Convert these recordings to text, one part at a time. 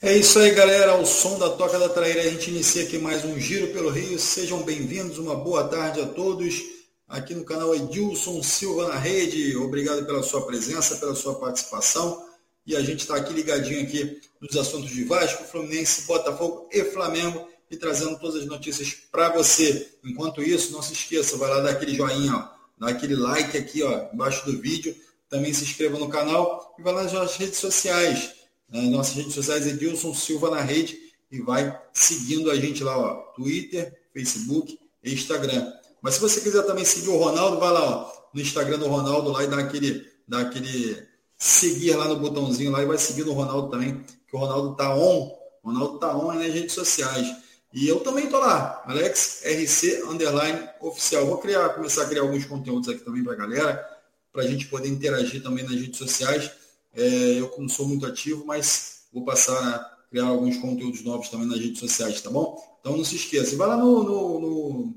É isso aí, galera. Ao som da Toca da Traíra, a gente inicia aqui mais um Giro pelo Rio. Sejam bem-vindos, uma boa tarde a todos. Aqui no canal Edilson Silva na Rede. Obrigado pela sua presença, pela sua participação. E a gente está aqui ligadinho aqui nos assuntos de Vasco, Fluminense, Botafogo e Flamengo e trazendo todas as notícias para você. Enquanto isso, não se esqueça, vai lá dar aquele joinha, ó, dar aquele like aqui ó, embaixo do vídeo. Também se inscreva no canal e vai lá nas redes sociais nas nossas redes sociais, Edilson Silva na rede, e vai seguindo a gente lá, ó, Twitter, Facebook e Instagram. Mas se você quiser também seguir o Ronaldo, vai lá ó, no Instagram do Ronaldo lá e dá aquele, dá aquele seguir lá no botãozinho lá e vai seguindo o Ronaldo também, que o Ronaldo tá on, o Ronaldo tá on nas redes sociais. E eu também tô lá, Alex RC underline oficial. Vou criar, começar a criar alguns conteúdos aqui também para galera, para a gente poder interagir também nas redes sociais. É, eu não sou muito ativo, mas vou passar a criar alguns conteúdos novos também nas redes sociais, tá bom? Então não se esqueça. Vai lá no, no, no,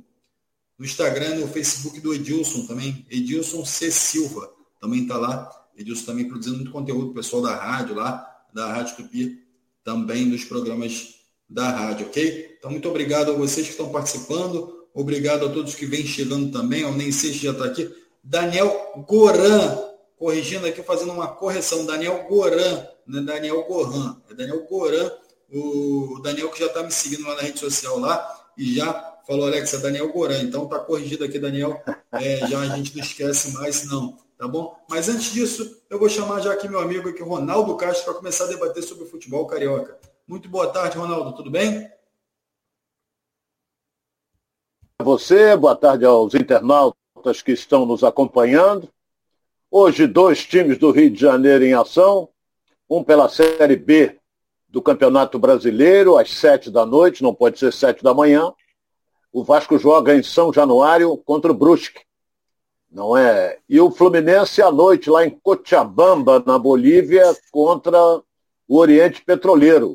no Instagram, no Facebook do Edilson também, Edilson C. Silva, também está lá. Edilson também produzindo muito conteúdo, pessoal da rádio lá, da Rádio Tupi, também dos programas da rádio, ok? Então, muito obrigado a vocês que estão participando, obrigado a todos que vêm chegando também, ao Nem Sei se já está aqui. Daniel Goran, corrigindo aqui, fazendo uma correção, Daniel Goran, não é Daniel Goran, é Daniel Goran, o Daniel que já está me seguindo lá na rede social lá, e já falou, Alex, é Daniel Goran, então tá corrigido aqui, Daniel, é, já a gente não esquece mais, não, tá bom? Mas antes disso, eu vou chamar já aqui meu amigo aqui, Ronaldo Castro, para começar a debater sobre o futebol carioca. Muito boa tarde, Ronaldo, tudo bem? Você, boa tarde aos internautas que estão nos acompanhando. Hoje, dois times do Rio de Janeiro em ação, um pela Série B do Campeonato Brasileiro, às sete da noite, não pode ser sete da manhã. O Vasco joga em São Januário contra o Brusque. Não é? E o Fluminense à noite, lá em Cochabamba, na Bolívia, contra o Oriente Petroleiro.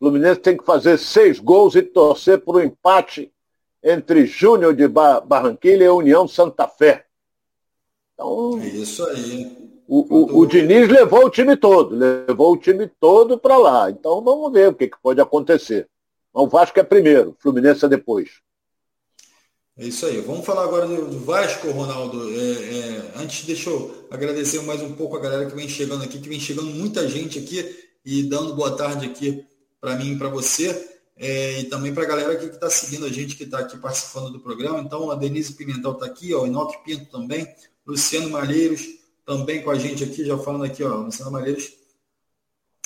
O Fluminense tem que fazer seis gols e torcer por um empate entre Júnior de Barranquilla e União Santa Fé. Então, é isso aí. O, o, o, Diniz levou o time todo, levou o time todo para lá. Então vamos ver o que, que pode acontecer. O Vasco é primeiro, Fluminense é depois. É isso aí. Vamos falar agora do Vasco, Ronaldo. É, é, antes, deixa eu agradecer mais um pouco a galera que vem chegando aqui, que vem chegando muita gente aqui e dando boa tarde aqui para mim e para você. É, e também para a galera que está seguindo a gente, que está aqui participando do programa. Então, a Denise Pimentel está aqui, ó, o Inoque Pinto também, Luciano Malheiros também com a gente aqui, já falando aqui, ó, Luciano Malheiros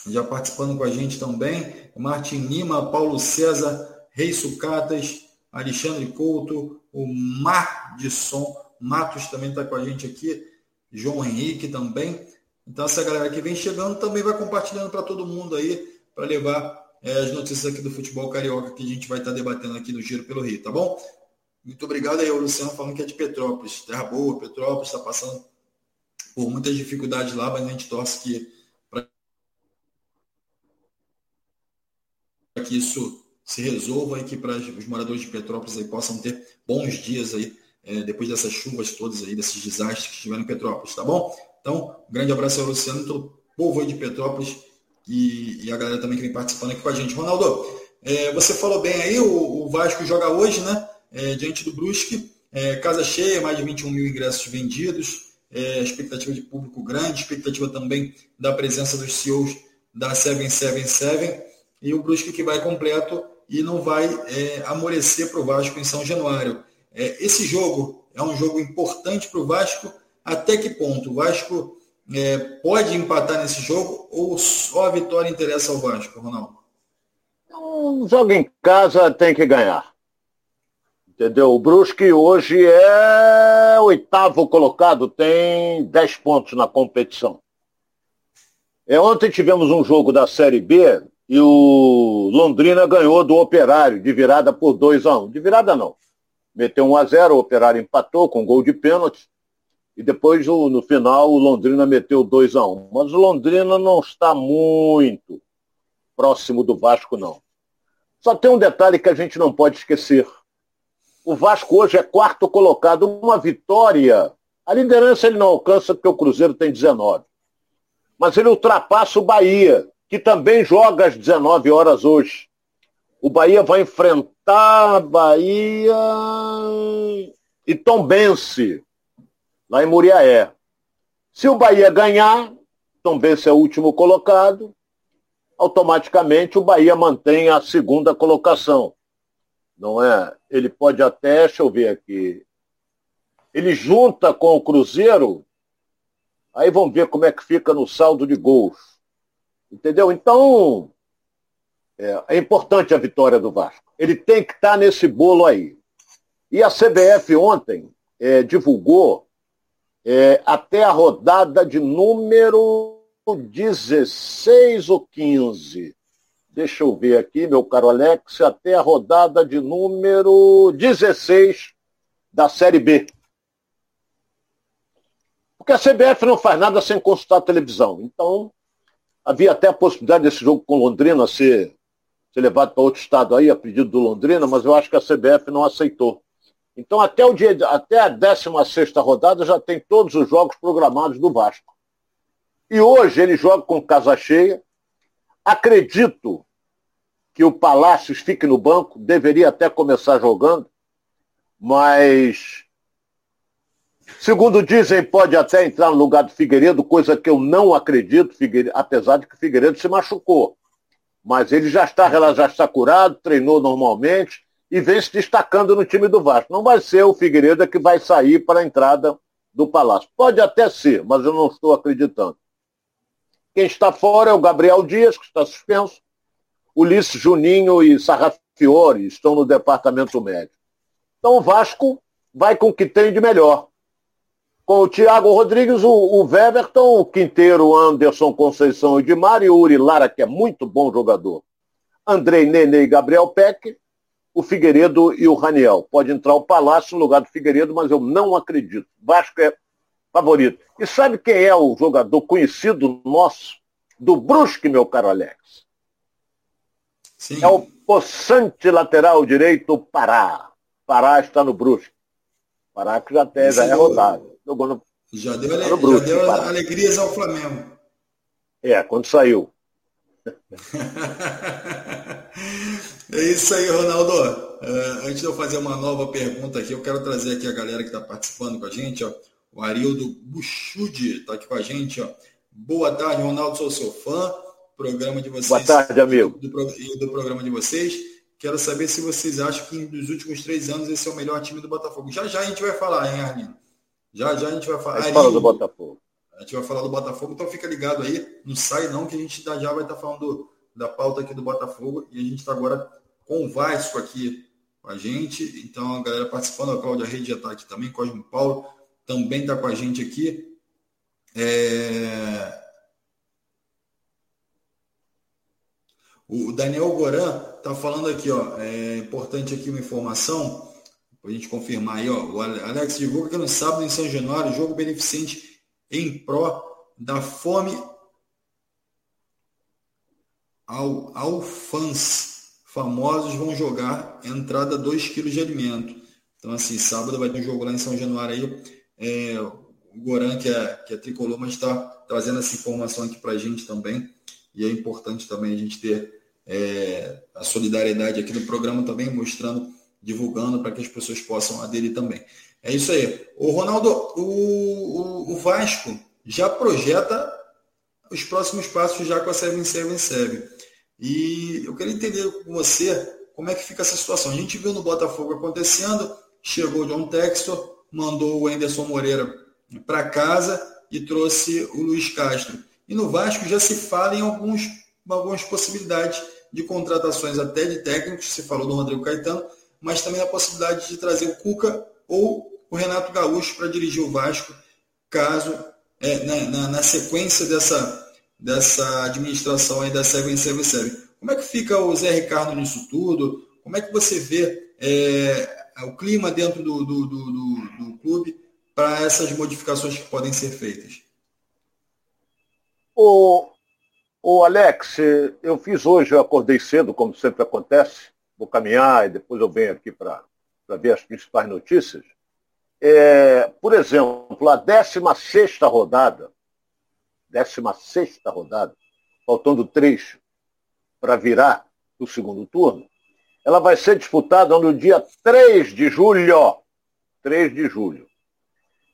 já participando com a gente também, Martin Lima, Paulo César, Rei Sucatas, Alexandre Couto, o Mar de Som, Matos também está com a gente aqui, João Henrique também. Então essa galera que vem chegando também vai compartilhando para todo mundo aí, para levar é, as notícias aqui do futebol carioca que a gente vai estar tá debatendo aqui no Giro pelo Rio, tá bom? Muito obrigado aí, o Luciano, falando que é de Petrópolis. Terra boa, Petrópolis está passando por muitas dificuldades lá, mas a gente torce que para que isso se resolva e que para os moradores de Petrópolis aí possam ter bons dias aí, é, depois dessas chuvas todas aí, desses desastres que tiveram em Petrópolis, tá bom? Então, um grande abraço ao Luciano, todo o povo aí de Petrópolis e, e, a galera também que vem participando aqui com a gente. Ronaldo, é, você falou bem aí, o, o Vasco joga hoje, né? É, diante do Brusque. É, casa cheia, mais de 21 mil ingressos vendidos, é, expectativa de público grande, expectativa também da presença dos CEOs da 777 e o Brusque que vai completo e não vai é, amolecer para o Vasco em São Januário. É, esse jogo é um jogo importante para o Vasco. Até que ponto? O Vasco é, pode empatar nesse jogo ou só a vitória interessa ao Vasco, Ronaldo? Um jogo em casa tem que ganhar. Entendeu? O Brusque hoje é oitavo colocado, tem 10 pontos na competição. É, ontem tivemos um jogo da Série B e o Londrina ganhou do Operário, de virada por 2 a 1 um. De virada não. Meteu 1 um a 0 o Operário empatou com gol de pênalti. E depois, no final, o Londrina meteu 2 a 1 um. Mas o Londrina não está muito próximo do Vasco, não. Só tem um detalhe que a gente não pode esquecer. O Vasco hoje é quarto colocado, uma vitória. A liderança ele não alcança porque o Cruzeiro tem 19. Mas ele ultrapassa o Bahia, que também joga às 19 horas hoje. O Bahia vai enfrentar Bahia e Tombense, lá em Muriaé. Se o Bahia ganhar, Tombense é o último colocado, automaticamente o Bahia mantém a segunda colocação. Não é? Ele pode até, deixa eu ver aqui, ele junta com o Cruzeiro, aí vamos ver como é que fica no saldo de gols. Entendeu? Então, é, é importante a vitória do Vasco. Ele tem que estar nesse bolo aí. E a CBF ontem é, divulgou é, até a rodada de número 16 ou 15. Deixa eu ver aqui, meu caro Alex, até a rodada de número 16 da Série B. Porque a CBF não faz nada sem consultar a televisão. Então, havia até a possibilidade desse jogo com Londrina ser, ser levado para outro estado aí, a pedido do Londrina, mas eu acho que a CBF não aceitou. Então, até, o dia, até a 16 rodada já tem todos os jogos programados do Vasco. E hoje ele joga com casa cheia. Acredito que o Palácios fique no banco, deveria até começar jogando, mas, segundo dizem, pode até entrar no lugar do Figueiredo, coisa que eu não acredito, apesar de que o Figueiredo se machucou. Mas ele já está, já está curado, treinou normalmente, e vem se destacando no time do Vasco. Não vai ser o Figueiredo que vai sair para a entrada do Palácio. Pode até ser, mas eu não estou acreditando. Quem está fora é o Gabriel Dias, que está suspenso. Ulisses Juninho e Sarrafiore estão no departamento médico. Então o Vasco vai com o que tem de melhor. Com o Thiago Rodrigues, o, o Weberton, o Quinteiro, Anderson Conceição e Dimar, e o Uri Lara, que é muito bom jogador. Andrei Nene e Gabriel Peck, o Figueiredo e o Raniel. Pode entrar o Palácio no lugar do Figueiredo, mas eu não acredito. Vasco é favorito. E sabe quem é o jogador conhecido nosso do Brusque, meu caro Alex? Sim. É o possante lateral direito Pará. Pará está no Brusque. Pará que já, até, já é rodado. Jogou no, já deu, no Brusque, já deu alegrias ao Flamengo. É, quando saiu. É isso aí, Ronaldo. Uh, antes de eu fazer uma nova pergunta aqui, eu quero trazer aqui a galera que está participando com a gente. Ó. O Arildo Buxude está aqui com a gente. Ó. Boa tarde, Ronaldo, sou seu fã. Programa de vocês. Boa tarde, amigo. Do, do, do programa de vocês. Quero saber se vocês acham que nos últimos três anos esse é o melhor time do Botafogo. Já já a gente vai falar, hein, Arlindo? Já já a gente vai falar. A gente fala do Botafogo. A gente vai falar do Botafogo, então fica ligado aí. Não sai não, que a gente já vai estar tá falando do, da pauta aqui do Botafogo e a gente está agora com o Vasco aqui com a gente. Então, a galera participando, a Cláudia Rede já está aqui também, Cosmo Paulo também está com a gente aqui. É... O Daniel Goran está falando aqui, ó, é importante aqui uma informação, para a gente confirmar aí, ó, o Alex divulga que no sábado em São Januário, jogo beneficente em pró da fome ao, fãs famosos vão jogar entrada 2 kg de alimento. Então, assim, sábado vai ter um jogo lá em São Januário aí. É, o Goran, que é, que é tricolor, mas está trazendo essa informação aqui para a gente também. E é importante também a gente ter é, a solidariedade aqui no programa também, mostrando, divulgando para que as pessoas possam aderir também. É isso aí. O Ronaldo, o, o, o Vasco já projeta os próximos passos já com a 777. E eu queria entender com você como é que fica essa situação. A gente viu no Botafogo acontecendo, chegou o John Textor, mandou o Anderson Moreira para casa e trouxe o Luiz Castro. E no Vasco já se fala em alguns, algumas possibilidades de contratações até de técnicos, se falou do Rodrigo Caetano, mas também a possibilidade de trazer o Cuca ou o Renato Gaúcho para dirigir o Vasco, caso é, na, na, na sequência dessa dessa administração aí da Seven Seven Seven. Como é que fica o Zé Ricardo nisso tudo? Como é que você vê é, o clima dentro do, do, do, do, do clube para essas modificações que podem ser feitas? O, o Alex, eu fiz hoje, eu acordei cedo, como sempre acontece, vou caminhar e depois eu venho aqui para ver as principais notícias. É, por exemplo, a 16 rodada 16 rodada, faltando três para virar o segundo turno, ela vai ser disputada no dia 3 de julho. 3 de julho.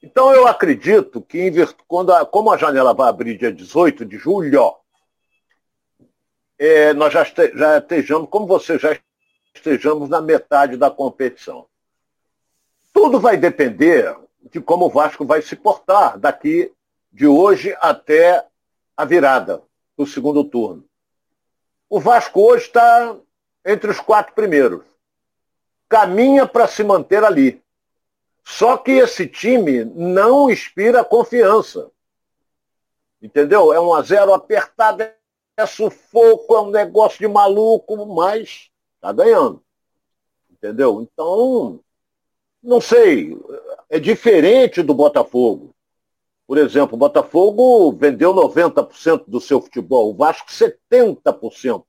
Então eu acredito que quando a, como a janela vai abrir dia 18 de julho, é, nós já, este, já estejamos, como você já estejamos na metade da competição. Tudo vai depender de como o Vasco vai se portar daqui de hoje até a virada do segundo turno. O Vasco hoje está entre os quatro primeiros. Caminha para se manter ali. Só que esse time não inspira confiança. Entendeu? É um a zero apertado, é sufoco, é um negócio de maluco, mas está ganhando. Entendeu? Então, não sei. É diferente do Botafogo. Por exemplo, o Botafogo vendeu 90% do seu futebol, o Vasco 70%.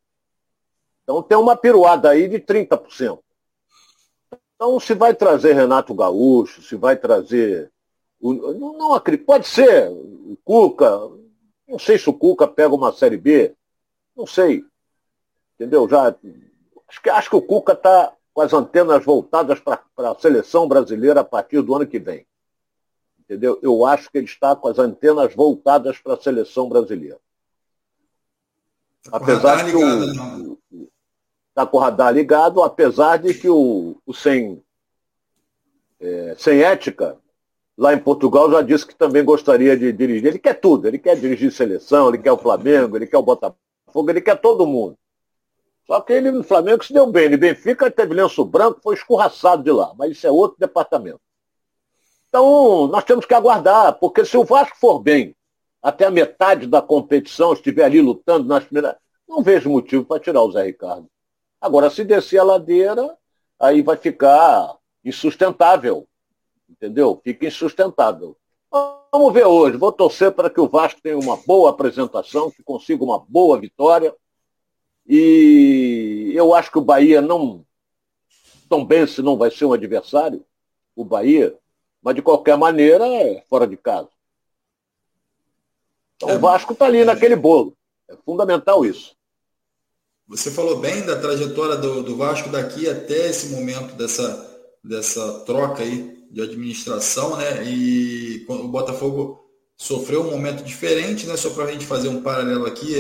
Então tem uma piruada aí de 30%. Então se vai trazer Renato Gaúcho, se vai trazer. Não, não acredito. Pode ser o Cuca. Não sei se o Cuca pega uma série B. Não sei. Entendeu? Já. Acho que, acho que o Cuca está com as antenas voltadas para a seleção brasileira a partir do ano que vem. Entendeu? Eu acho que ele está com as antenas voltadas para a seleção brasileira. Tá apesar que o, está com o radar ligado, apesar de que o, o sem, é, sem ética, lá em Portugal, já disse que também gostaria de dirigir. Ele quer tudo, ele quer dirigir seleção, ele quer o Flamengo, ele quer o Botafogo, ele quer todo mundo. Só que ele no Flamengo se deu bem. No Benfica teve lenço branco, foi escorraçado de lá. Mas isso é outro departamento. Então, nós temos que aguardar, porque se o Vasco for bem até a metade da competição, estiver ali lutando nas primeiras. Não vejo motivo para tirar o Zé Ricardo. Agora, se descer a ladeira, aí vai ficar insustentável. Entendeu? Fica insustentável. Vamos ver hoje. Vou torcer para que o Vasco tenha uma boa apresentação, que consiga uma boa vitória. E eu acho que o Bahia não. Tão bem se não vai ser um adversário, o Bahia, mas de qualquer maneira é fora de casa. Então é, o Vasco está ali é, naquele bolo. É fundamental isso. Você falou bem da trajetória do, do Vasco daqui até esse momento dessa, dessa troca aí de administração, né? E o Botafogo sofreu um momento diferente, né? Só para a gente fazer um paralelo aqui,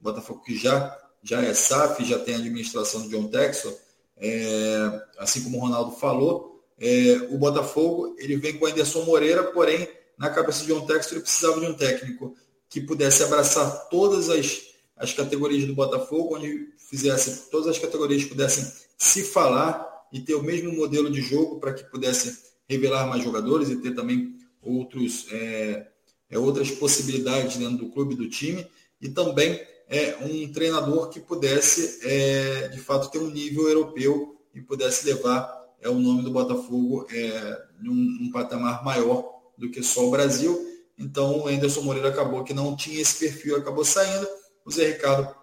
o Botafogo que já, já é SAF, já tem a administração do John Texel, é, assim como o Ronaldo falou, é, o Botafogo ele vem com o Anderson Moreira, porém, na cabeça de John Texel ele precisava de um técnico que pudesse abraçar todas as as categorias do Botafogo, onde fizesse todas as categorias pudessem se falar e ter o mesmo modelo de jogo para que pudesse revelar mais jogadores e ter também outros, é, é, outras possibilidades dentro do clube do time e também é, um treinador que pudesse é, de fato ter um nível europeu e pudesse levar é, o nome do Botafogo é, num, num patamar maior do que só o Brasil. Então o Anderson Moreira acabou que não tinha esse perfil, acabou saindo o Zé Ricardo,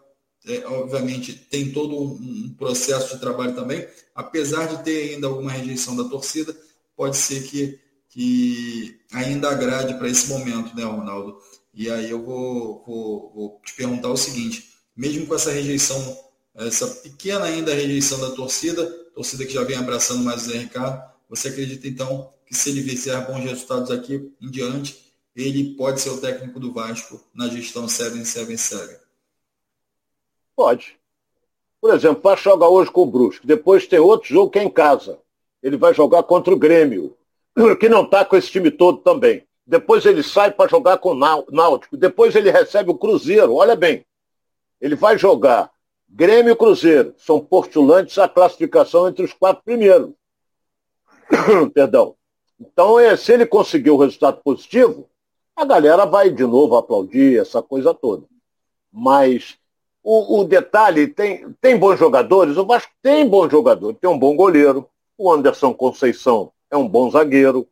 é, obviamente, tem todo um processo de trabalho também, apesar de ter ainda alguma rejeição da torcida, pode ser que, que ainda agrade para esse momento, né, Ronaldo? E aí eu vou, vou, vou te perguntar o seguinte, mesmo com essa rejeição, essa pequena ainda rejeição da torcida, torcida que já vem abraçando mais o Zé Ricardo, você acredita então que se ele fizer bons resultados aqui em diante, ele pode ser o técnico do Vasco na gestão 7-7-7? Pode. Por exemplo, vai jogar hoje com o Brusque. Depois tem outro jogo que é em casa. Ele vai jogar contra o Grêmio, que não está com esse time todo também. Depois ele sai para jogar com o Náutico. Depois ele recebe o Cruzeiro. Olha bem. Ele vai jogar Grêmio e Cruzeiro. São postulantes à classificação entre os quatro primeiros. Perdão. Então, é, se ele conseguir o resultado positivo, a galera vai de novo aplaudir essa coisa toda. Mas o, o, detalhe, tem, tem bons jogadores? O Vasco tem bons jogadores. Tem um bom goleiro. O Anderson Conceição é um bom zagueiro.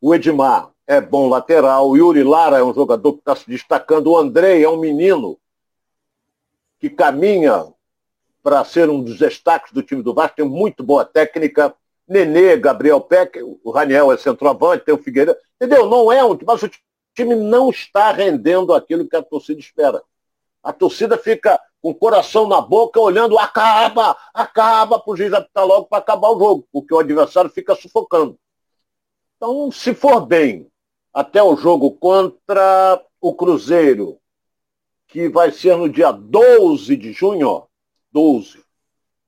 O Edmar é bom lateral. O Yuri Lara é um jogador que está se destacando. O Andrei é um menino que caminha para ser um dos destaques do time do Vasco. Tem muito boa técnica. Nenê, Gabriel Peck, o Raniel é centroavante, tem o Figueiredo. Entendeu? Não é um. Mas o time não está rendendo aquilo que a torcida espera. A torcida fica com o coração na boca, olhando, acaba, acaba, para o juiz apitar logo para acabar o jogo, porque o adversário fica sufocando. Então, se for bem, até o jogo contra o Cruzeiro, que vai ser no dia 12 de junho, 12,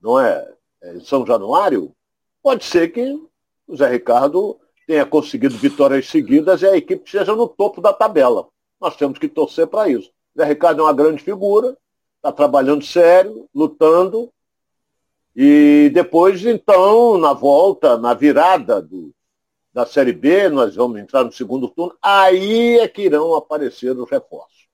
não é? é São Januário, pode ser que o Zé Ricardo tenha conseguido vitórias seguidas e a equipe esteja no topo da tabela. Nós temos que torcer para isso. Zé Ricardo é uma grande figura, está trabalhando sério, lutando. E depois, então, na volta, na virada do, da Série B, nós vamos entrar no segundo turno, aí é que irão aparecer os reforços.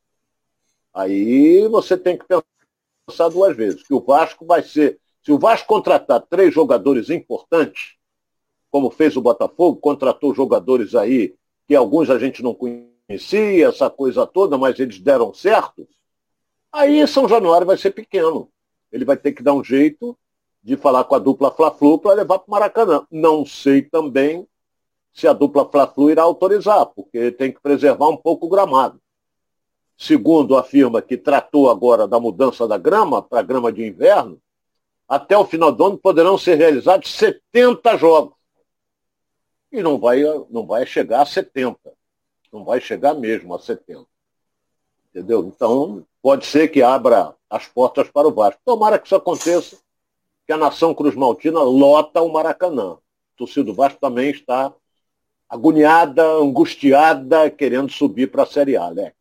Aí você tem que pensar duas vezes, que o Vasco vai ser, se o Vasco contratar três jogadores importantes, como fez o Botafogo, contratou jogadores aí que alguns a gente não conhecia, essa coisa toda, mas eles deram certo, Aí São Januário vai ser pequeno. Ele vai ter que dar um jeito de falar com a dupla Fla-Flu para levar para o Maracanã. Não sei também se a dupla Fla-Flu irá autorizar, porque tem que preservar um pouco o gramado. Segundo a firma que tratou agora da mudança da grama para grama de inverno, até o final do ano poderão ser realizados 70 jogos. E não vai, não vai chegar a 70. Não vai chegar mesmo a 70. Entendeu? Então, pode ser que abra as portas para o Vasco. Tomara que isso aconteça, que a nação Cruz Maltina lota o Maracanã. O torcedor do Vasco também está agoniada, angustiada, querendo subir para a Série A, Alex.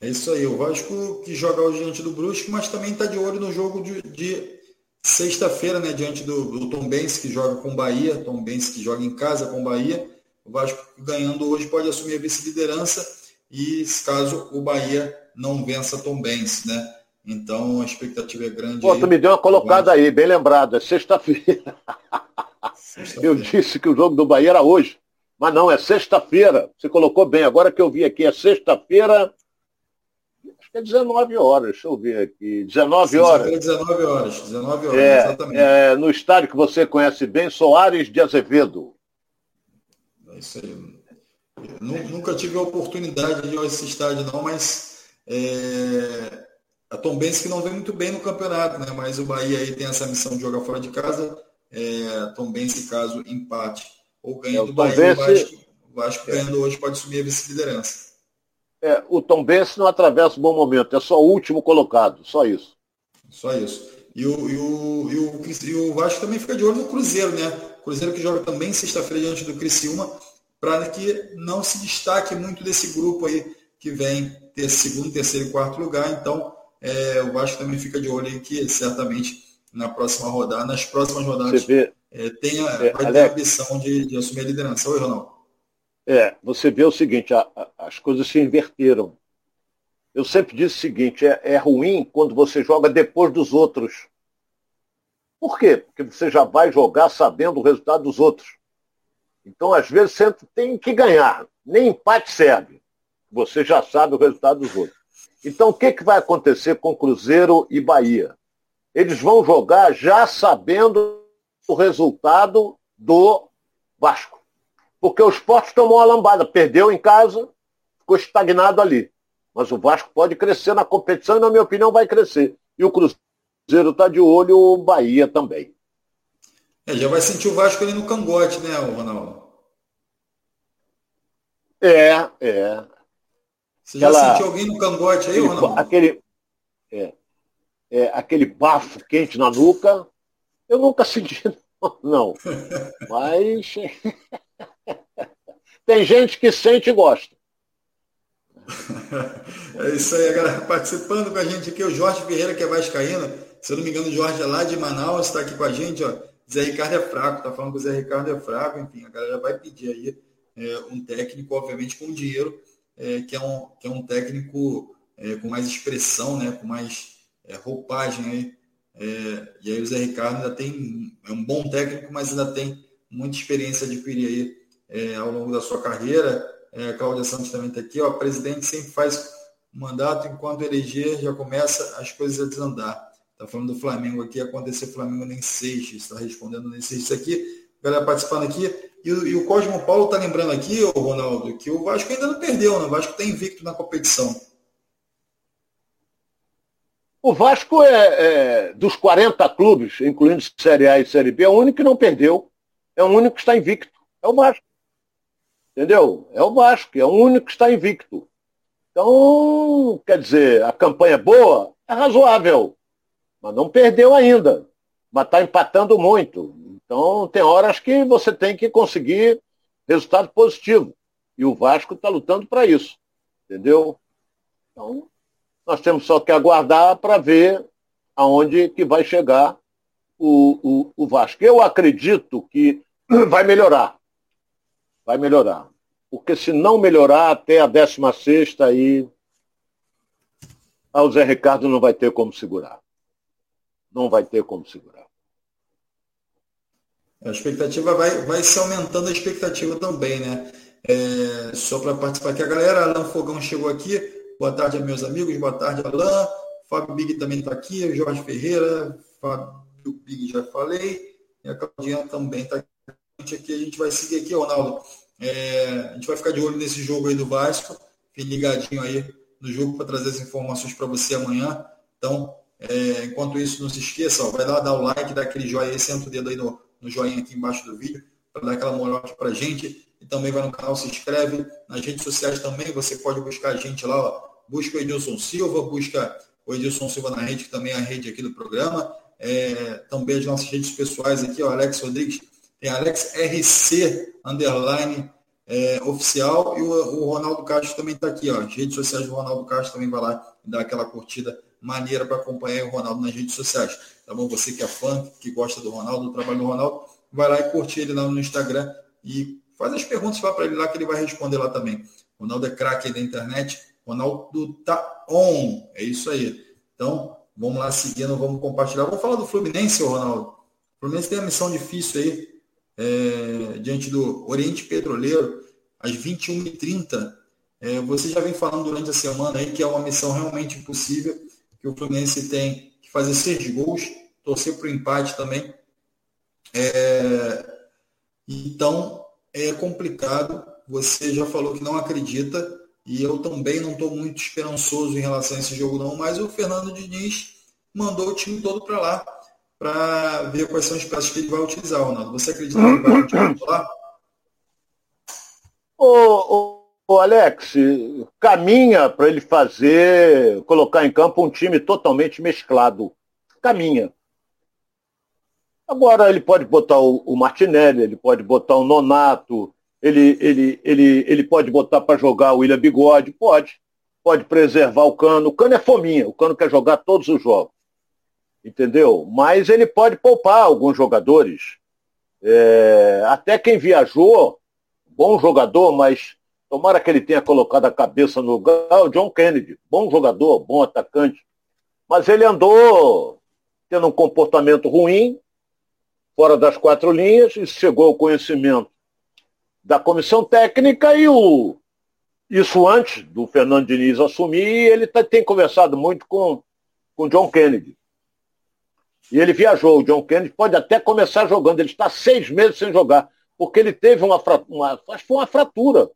É isso aí. O Vasco que joga hoje diante do Brusque, mas também está de olho no jogo de, de sexta-feira, né, diante do, do Tom Benz, que joga com o Bahia. Tom Benz que joga em casa com o Bahia. O Vasco ganhando hoje pode assumir a vice-liderança e caso o Bahia não vença Tom Benz, né? Então a expectativa é grande. Pô, tu me deu uma colocada aí, bem lembrado, é sexta-feira. Sexta eu disse que o jogo do Bahia era hoje, mas não, é sexta-feira. Você colocou bem, agora que eu vi aqui, é sexta-feira, acho que é 19 horas, deixa eu ver aqui, 19 horas. 19 horas, 19 horas, é, exatamente. É, no estádio que você conhece bem, Soares de Azevedo. É isso aí. Nunca tive a oportunidade de ir a esse estádio, não, mas é, a Tom Benz que não vem muito bem no campeonato, né? Mas o Bahia aí tem essa missão de jogar fora de casa. É, Tom Benz, caso empate ou ganhe é, do Bahia, Benz... o Vasco, o Vasco é. ganhando hoje pode assumir a vice-liderança. É, o Tom Benz não atravessa um bom momento, é só o último colocado, só isso. Só isso. E o, e o, e o, e o Vasco também fica de olho no Cruzeiro, né? Cruzeiro que joga também sexta-feira diante do Criciúma para que não se destaque muito desse grupo aí que vem ter segundo, terceiro e quarto lugar. Então, é, o Vasco também fica de olho aí que certamente na próxima rodada, nas próximas rodadas, vê, é, tenha, é, vai ter a ambição de, de, assumir a liderança. Oi, Ronaldo. É, você vê o seguinte, a, a, as coisas se inverteram. Eu sempre disse o seguinte, é, é ruim quando você joga depois dos outros. Por quê? Porque você já vai jogar sabendo o resultado dos outros. Então, às vezes, você tem que ganhar. Nem empate serve. Você já sabe o resultado dos outros. Então, o que, que vai acontecer com Cruzeiro e Bahia? Eles vão jogar já sabendo o resultado do Vasco. Porque o esporte tomou uma lambada, perdeu em casa, ficou estagnado ali. Mas o Vasco pode crescer na competição e, na minha opinião, vai crescer. E o Cruzeiro está de olho, o Bahia também. É, já vai sentir o Vasco ali no cangote, né, Ronaldo? É, é. Você já Aquela, sentiu alguém no cangote aí, aquele, Ronaldo? Aquele, é, é, aquele bafo quente na nuca, eu nunca senti, não. Mas tem gente que sente e gosta. É isso aí, galera. Participando com a gente aqui, o Jorge Ferreira, que é vascaíno. Se eu não me engano, o Jorge é lá de Manaus, está aqui com a gente. Ó. Zé Ricardo é fraco, tá falando que o Zé Ricardo é fraco, enfim, a galera vai pedir aí é, um técnico, obviamente, com dinheiro, é, que, é um, que é um técnico é, com mais expressão, né, com mais é, roupagem aí. É, e aí o Zé Ricardo ainda tem, é um bom técnico, mas ainda tem muita experiência adquirir aí é, ao longo da sua carreira. É, Cláudia Santos também está aqui, ó, o presidente sempre faz mandato, enquanto eleger já começa as coisas a desandar. Está falando do Flamengo aqui, aconteceu Flamengo nem Seixas, está respondendo nem Seixas aqui. Galera participando aqui. E, e o Cosmo Paulo está lembrando aqui, ô Ronaldo, que o Vasco ainda não perdeu, né? O Vasco está invicto na competição. O Vasco é, é, dos 40 clubes, incluindo Série A e Série B, é o único que não perdeu. É o único que está invicto. É o Vasco. Entendeu? É o Vasco, é o único que está invicto. Então, quer dizer, a campanha é boa? É razoável. Mas não perdeu ainda. Mas está empatando muito. Então, tem horas que você tem que conseguir resultado positivo. E o Vasco está lutando para isso. Entendeu? Então, nós temos só que aguardar para ver aonde que vai chegar o, o, o Vasco. Eu acredito que vai melhorar. Vai melhorar. Porque se não melhorar até a 16 aí, o Zé Ricardo não vai ter como segurar. Não vai ter como segurar. A expectativa vai, vai se aumentando a expectativa também, né? É, só para participar aqui, a galera, Alan Fogão chegou aqui. Boa tarde, meus amigos. Boa tarde, Alan. Fábio Big também está aqui. Jorge Ferreira. Fábio Big já falei. E a Claudinha também está aqui. A gente vai seguir aqui, Ronaldo. É, a gente vai ficar de olho nesse jogo aí do Vasco. Fique ligadinho aí no jogo para trazer as informações para você amanhã. Então, é, enquanto isso, não se esqueça, ó, vai lá dar o like, dar aquele joinha, senta o dedo aí no, no joinha aqui embaixo do vídeo, para dar aquela moral para a gente. E também vai no canal, se inscreve. Nas redes sociais também, você pode buscar a gente lá, ó, busca o Edilson Silva, busca o Edilson Silva na rede, que também é a rede aqui do programa. É, também as nossas redes pessoais aqui, o Alex Rodrigues, tem Alex RC underline é, oficial e o, o, Ronaldo Castro também está aqui, ó. As redes sociais do Ronaldo Castro também vai lá dá aquela curtida maneira para acompanhar o Ronaldo nas redes sociais. Tá bom? Você que é fã, que gosta do Ronaldo, do trabalho do Ronaldo, vai lá e curte ele lá no Instagram e faz as perguntas para ele lá que ele vai responder lá também. Ronaldo é craque da internet Ronaldo tá on. É isso aí. Então, vamos lá seguindo, vamos compartilhar. Vamos falar do Fluminense, Ronaldo. O Fluminense tem uma missão difícil aí, é, diante do Oriente Petroleiro, às 21h30. É, você já vem falando durante a semana aí que é uma missão realmente impossível, que o Fluminense tem que fazer seis gols, torcer para o empate também. É, então, é complicado. Você já falou que não acredita, e eu também não estou muito esperançoso em relação a esse jogo, não. Mas o Fernando Diniz mandou o time todo para lá para ver quais são as peças que ele vai utilizar, Ronaldo. Você acredita que ele vai utilizar ô, Alex, caminha para ele fazer, colocar em campo um time totalmente mesclado. Caminha. Agora ele pode botar o, o Martinelli, ele pode botar o Nonato, ele, ele, ele, ele pode botar para jogar o William Bigode? Pode. Pode preservar o Cano. O Cano é fominha, o Cano quer jogar todos os jogos. Entendeu? Mas ele pode poupar alguns jogadores. É, até quem viajou, bom jogador, mas tomara que ele tenha colocado a cabeça no lugar, o John Kennedy, bom jogador, bom atacante. Mas ele andou tendo um comportamento ruim, fora das quatro linhas, e chegou ao conhecimento da comissão técnica e o isso antes do Fernando Diniz assumir, ele tá, tem conversado muito com o John Kennedy. E ele viajou, o John Kennedy pode até começar jogando, ele está seis meses sem jogar, porque ele teve uma, uma uma fratura,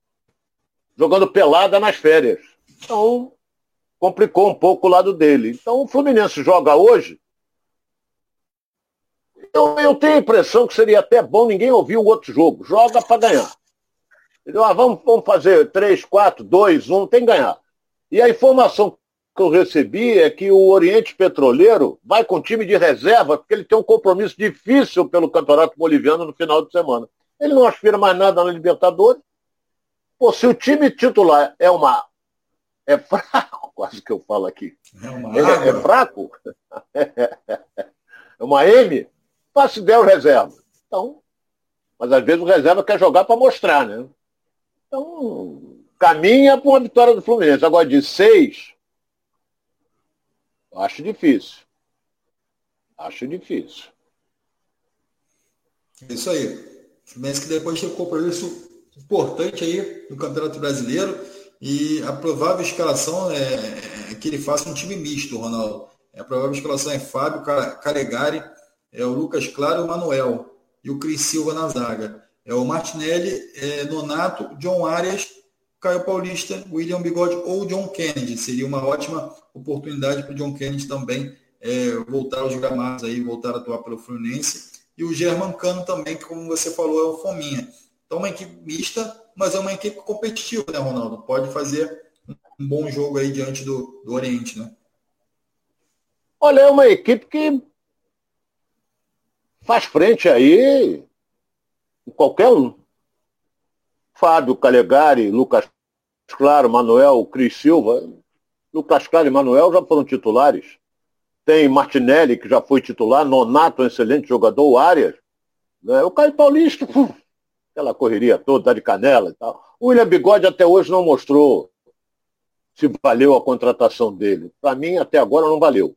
jogando pelada nas férias. Então, complicou um pouco o lado dele. Então, o Fluminense joga hoje. Eu, eu tenho a impressão que seria até bom ninguém ouvir o outro jogo. Joga para ganhar. Entendeu? Ah, vamos, vamos fazer 3, 4, 2, 1, tem que ganhar. E a informação que eu recebi é que o Oriente Petroleiro vai com time de reserva, porque ele tem um compromisso difícil pelo Campeonato Boliviano no final de semana. Ele não aspira mais nada na Libertadores. Pô, se o time titular é uma. É fraco, quase que eu falo aqui. É, é, é fraco? é uma M? Passe der o reserva. Então, mas às vezes o reserva quer jogar para mostrar, né? Então, caminha para uma vitória do Fluminense. Agora, de seis, acho difícil. Acho difícil. Isso aí. O Fluminense que depois tem um compromisso importante aí no Campeonato Brasileiro e a provável escalação é, é que ele faça um time misto, Ronaldo. A provável escalação é Fábio Calegari, é o Lucas Claro e o Manuel e o Cris Silva na zaga. É o Martinelli, é, Nonato, John Arias Caio Paulista, William Bigode ou John Kennedy. Seria uma ótima oportunidade para o John Kennedy também é, voltar aos gramados aí, voltar a atuar pelo Fluminense. E o German Cano também, que como você falou, é o Fominha. Então uma equipe mista, mas é uma equipe competitiva, né, Ronaldo? Pode fazer um bom jogo aí diante do, do Oriente, né? Olha, é uma equipe que faz frente aí qualquer um. Fábio Calegari, Lucas Claro, Manuel, Cris Silva. Lucas Claro e Manuel já foram titulares. Tem Martinelli, que já foi titular, Nonato, um excelente jogador, Arias. Né? O Caio Paulista, aquela correria toda, tá de canela e tal. O William Bigode até hoje não mostrou se valeu a contratação dele. Para mim, até agora não valeu.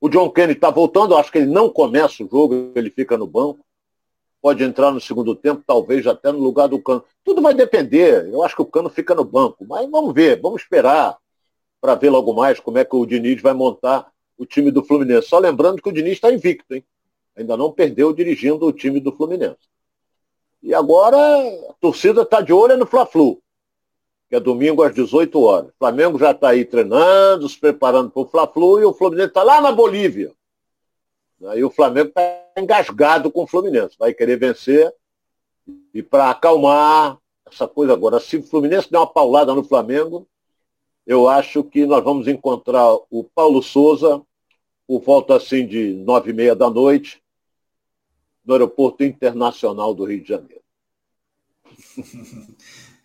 O John Kennedy está voltando, acho que ele não começa o jogo, ele fica no banco. Pode entrar no segundo tempo, talvez até no lugar do Cano. Tudo vai depender. Eu acho que o Cano fica no banco. Mas vamos ver, vamos esperar para ver logo mais como é que o Diniz vai montar o time do Fluminense. Só lembrando que o Diniz está invicto, hein? Ainda não perdeu dirigindo o time do Fluminense. E agora a torcida está de olho no Fla-Flu que é domingo às 18 horas. O Flamengo já está aí treinando, se preparando para o Fla-Flu e o Fluminense está lá na Bolívia. Aí o Flamengo está engasgado com o Fluminense, vai querer vencer. E para acalmar essa coisa agora, se o Fluminense der uma paulada no Flamengo, eu acho que nós vamos encontrar o Paulo Souza por volta assim de nove e meia da noite no Aeroporto Internacional do Rio de Janeiro.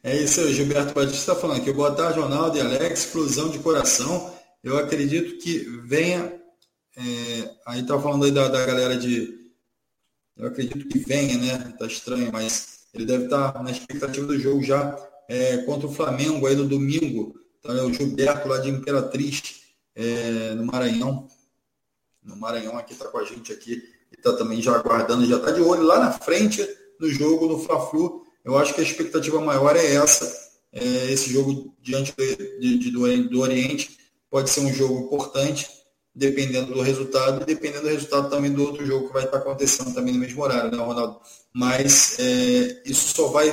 É isso aí, Gilberto Batista está falando aqui. Boa tarde, Ronaldo e Alex. Explosão de coração. Eu acredito que venha. É, aí está falando aí da, da, galera de. Eu acredito que venha, né? Tá estranho, mas ele deve estar tá na expectativa do jogo já é, contra o Flamengo aí no domingo. Então é o Gilberto lá de Imperatriz, é, no Maranhão. No Maranhão aqui está com a gente aqui. Está também já aguardando, já está de olho lá na frente no jogo, no Fla-Flu eu acho que a expectativa maior é essa. É, esse jogo diante de, de, do, do Oriente pode ser um jogo importante, dependendo do resultado, e dependendo do resultado também do outro jogo que vai estar acontecendo também no mesmo horário, né, Ronaldo? Mas é, isso só vai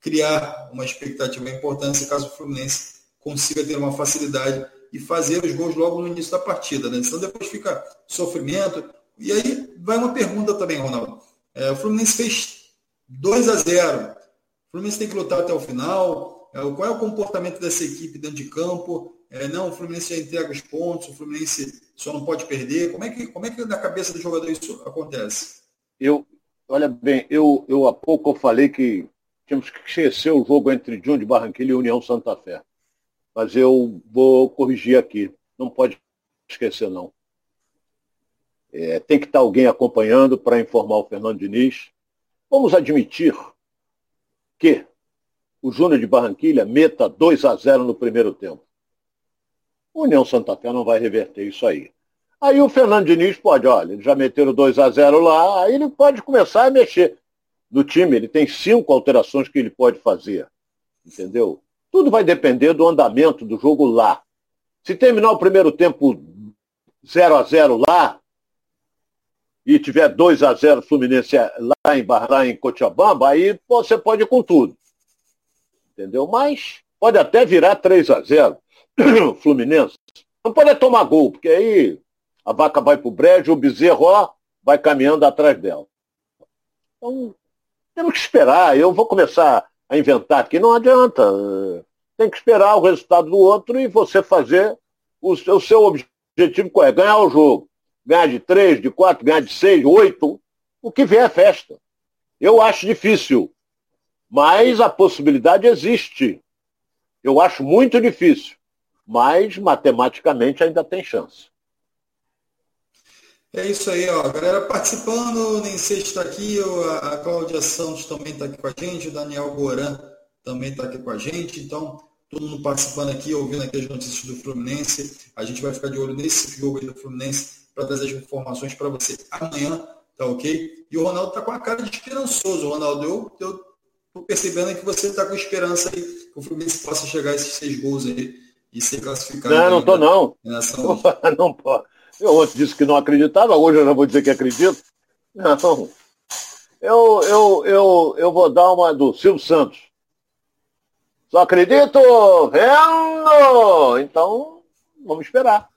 criar uma expectativa importante caso o Fluminense consiga ter uma facilidade e fazer os gols logo no início da partida, né? Senão depois fica sofrimento. E aí vai uma pergunta também, Ronaldo. É, o Fluminense fez 2 a 0. O Fluminense tem que lutar até o final. É, qual é o comportamento dessa equipe dentro de campo? É, não, o Fluminense já entrega os pontos, o Fluminense só não pode perder. Como é que, como é que na cabeça do jogador isso acontece? Eu, olha bem, eu, eu há pouco eu falei que tínhamos que esquecer o jogo entre Júnior de Barranquilla e União Santa Fé. Mas eu vou corrigir aqui. Não pode esquecer, não. É, tem que estar alguém acompanhando para informar o Fernando Diniz. Vamos admitir que o Júnior de Barranquilha meta 2 a 0 no primeiro tempo. O União Santa Fé não vai reverter isso aí. Aí o Fernando Diniz pode, olha, já meteram 2 a 0 lá, aí ele pode começar a mexer no time. Ele tem cinco alterações que ele pode fazer. Entendeu? Tudo vai depender do andamento do jogo lá. Se terminar o primeiro tempo 0 a 0 lá, e tiver 2 a 0 Fluminense lá em, lá em Cochabamba, aí você pode ir com tudo. Entendeu? Mas pode até virar 3 a 0 Fluminense. Não pode tomar gol, porque aí a vaca vai pro brejo, o bezerro ó, vai caminhando atrás dela. Então, temos que esperar. Eu vou começar a inventar aqui, não adianta. Tem que esperar o resultado do outro e você fazer o, o seu objetivo qual é? Ganhar o jogo ganhar de três, de quatro, ganhar de seis, oito, o que vier é festa. Eu acho difícil, mas a possibilidade existe. Eu acho muito difícil, mas matematicamente ainda tem chance. É isso aí, ó. Galera participando, nem sei se está aqui, a Cláudia Santos também está aqui com a gente, o Daniel Goran também está aqui com a gente. Então, todo mundo participando aqui, ouvindo aqui as notícias do Fluminense. A gente vai ficar de olho nesse jogo aí do Fluminense para trazer as informações para você amanhã, tá ok? E o Ronaldo está com a cara de esperançoso, Ronaldo. Eu, eu tô percebendo que você está com esperança aí que o Fluminense possa chegar a esses seis gols aí e ser classificado. Não, não tô não. Não pode. Eu ontem disse que não acreditava, hoje eu já vou dizer que acredito. Não. Eu, eu, eu, eu vou dar uma do Silvio Santos. Só acredito vendo! Então, vamos esperar.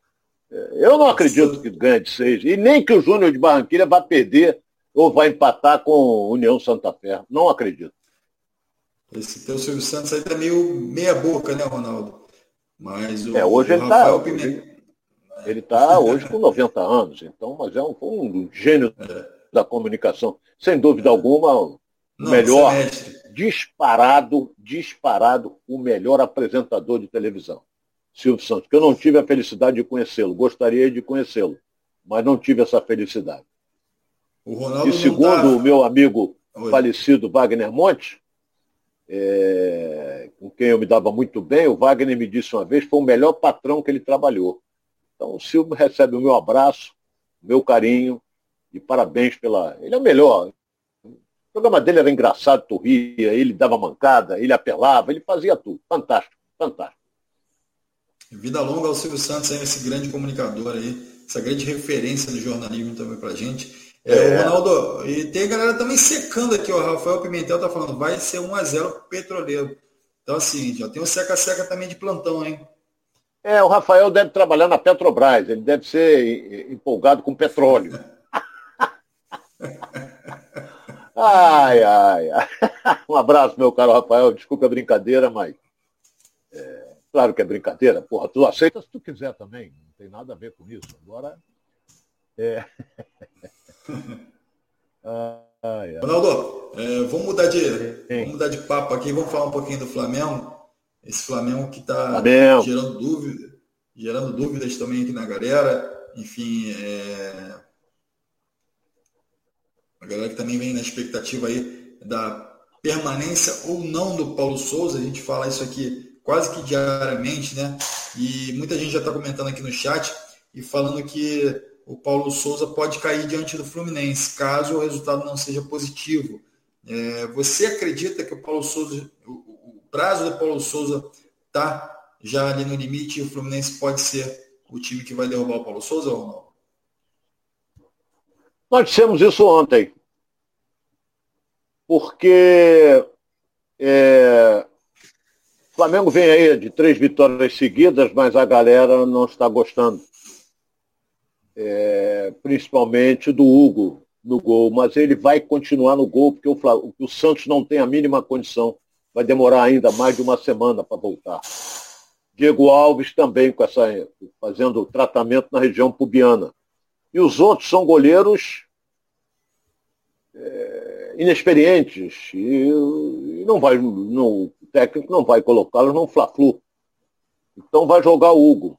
Eu não acredito que ganhe de seis. E nem que o Júnior de Barranquilha vá perder ou vai empatar com União Santa Fé. Não acredito. Esse teu Silvio Santos aí tá meio meia boca, né, Ronaldo? Mas o, é, hoje o ele tá, Rafael tá, Pimenta... Ele está hoje com 90 anos, então, mas é um, um gênio é. da comunicação. Sem dúvida alguma, o melhor, disparado, disparado, o melhor apresentador de televisão. Silvio Santos, que eu não tive a felicidade de conhecê-lo, gostaria de conhecê-lo, mas não tive essa felicidade. e segundo tá... o meu amigo Oi. falecido Wagner Monte, é, com quem eu me dava muito bem, o Wagner me disse uma vez, foi o melhor patrão que ele trabalhou. Então o Silvio recebe o meu abraço, o meu carinho e parabéns pela. Ele é o melhor. O programa dele era engraçado, tu ria, ele dava mancada, ele apelava, ele fazia tudo. Fantástico, fantástico. Vida longa ao Silvio Santos, aí, esse grande comunicador aí, essa grande referência do jornalismo também pra gente. É, é. Ronaldo, e tem a galera também secando aqui, ó. Rafael Pimentel tá falando, vai ser 1x0 pro petroleiro. Então, assim, já tem um seca-seca também de plantão, hein? É, o Rafael deve trabalhar na Petrobras, ele deve ser empolgado com petróleo. ai, ai, ai. Um abraço, meu caro Rafael. Desculpa a brincadeira, mas. É, claro que é brincadeira. Porra, tu aceita se tu quiser também. Não tem nada a ver com isso. Agora. É. ai, ai. Ronaldo, é, vamos, mudar de, vamos mudar de papo aqui. Vamos falar um pouquinho do Flamengo. Esse Flamengo que está gerando dúvidas, gerando dúvidas também aqui na galera. Enfim, é... a galera que também vem na expectativa aí da permanência ou não do Paulo Souza. A gente fala isso aqui quase que diariamente, né? E muita gente já está comentando aqui no chat e falando que o Paulo Souza pode cair diante do Fluminense, caso o resultado não seja positivo. É, você acredita que o Paulo Souza, prazo do Paulo Souza está já ali no limite e o Fluminense pode ser o time que vai derrubar o Paulo Souza ou não? Nós dissemos isso ontem. Porque é, o Flamengo vem aí de três vitórias seguidas, mas a galera não está gostando. É, principalmente do Hugo no gol, mas ele vai continuar no gol porque o, o Santos não tem a mínima condição vai demorar ainda mais de uma semana para voltar. Diego Alves também com essa, fazendo tratamento na região pubiana. E os outros são goleiros é, inexperientes e, e, não vai, no, o técnico não vai colocá-los no Fla-Flu. Então vai jogar o Hugo.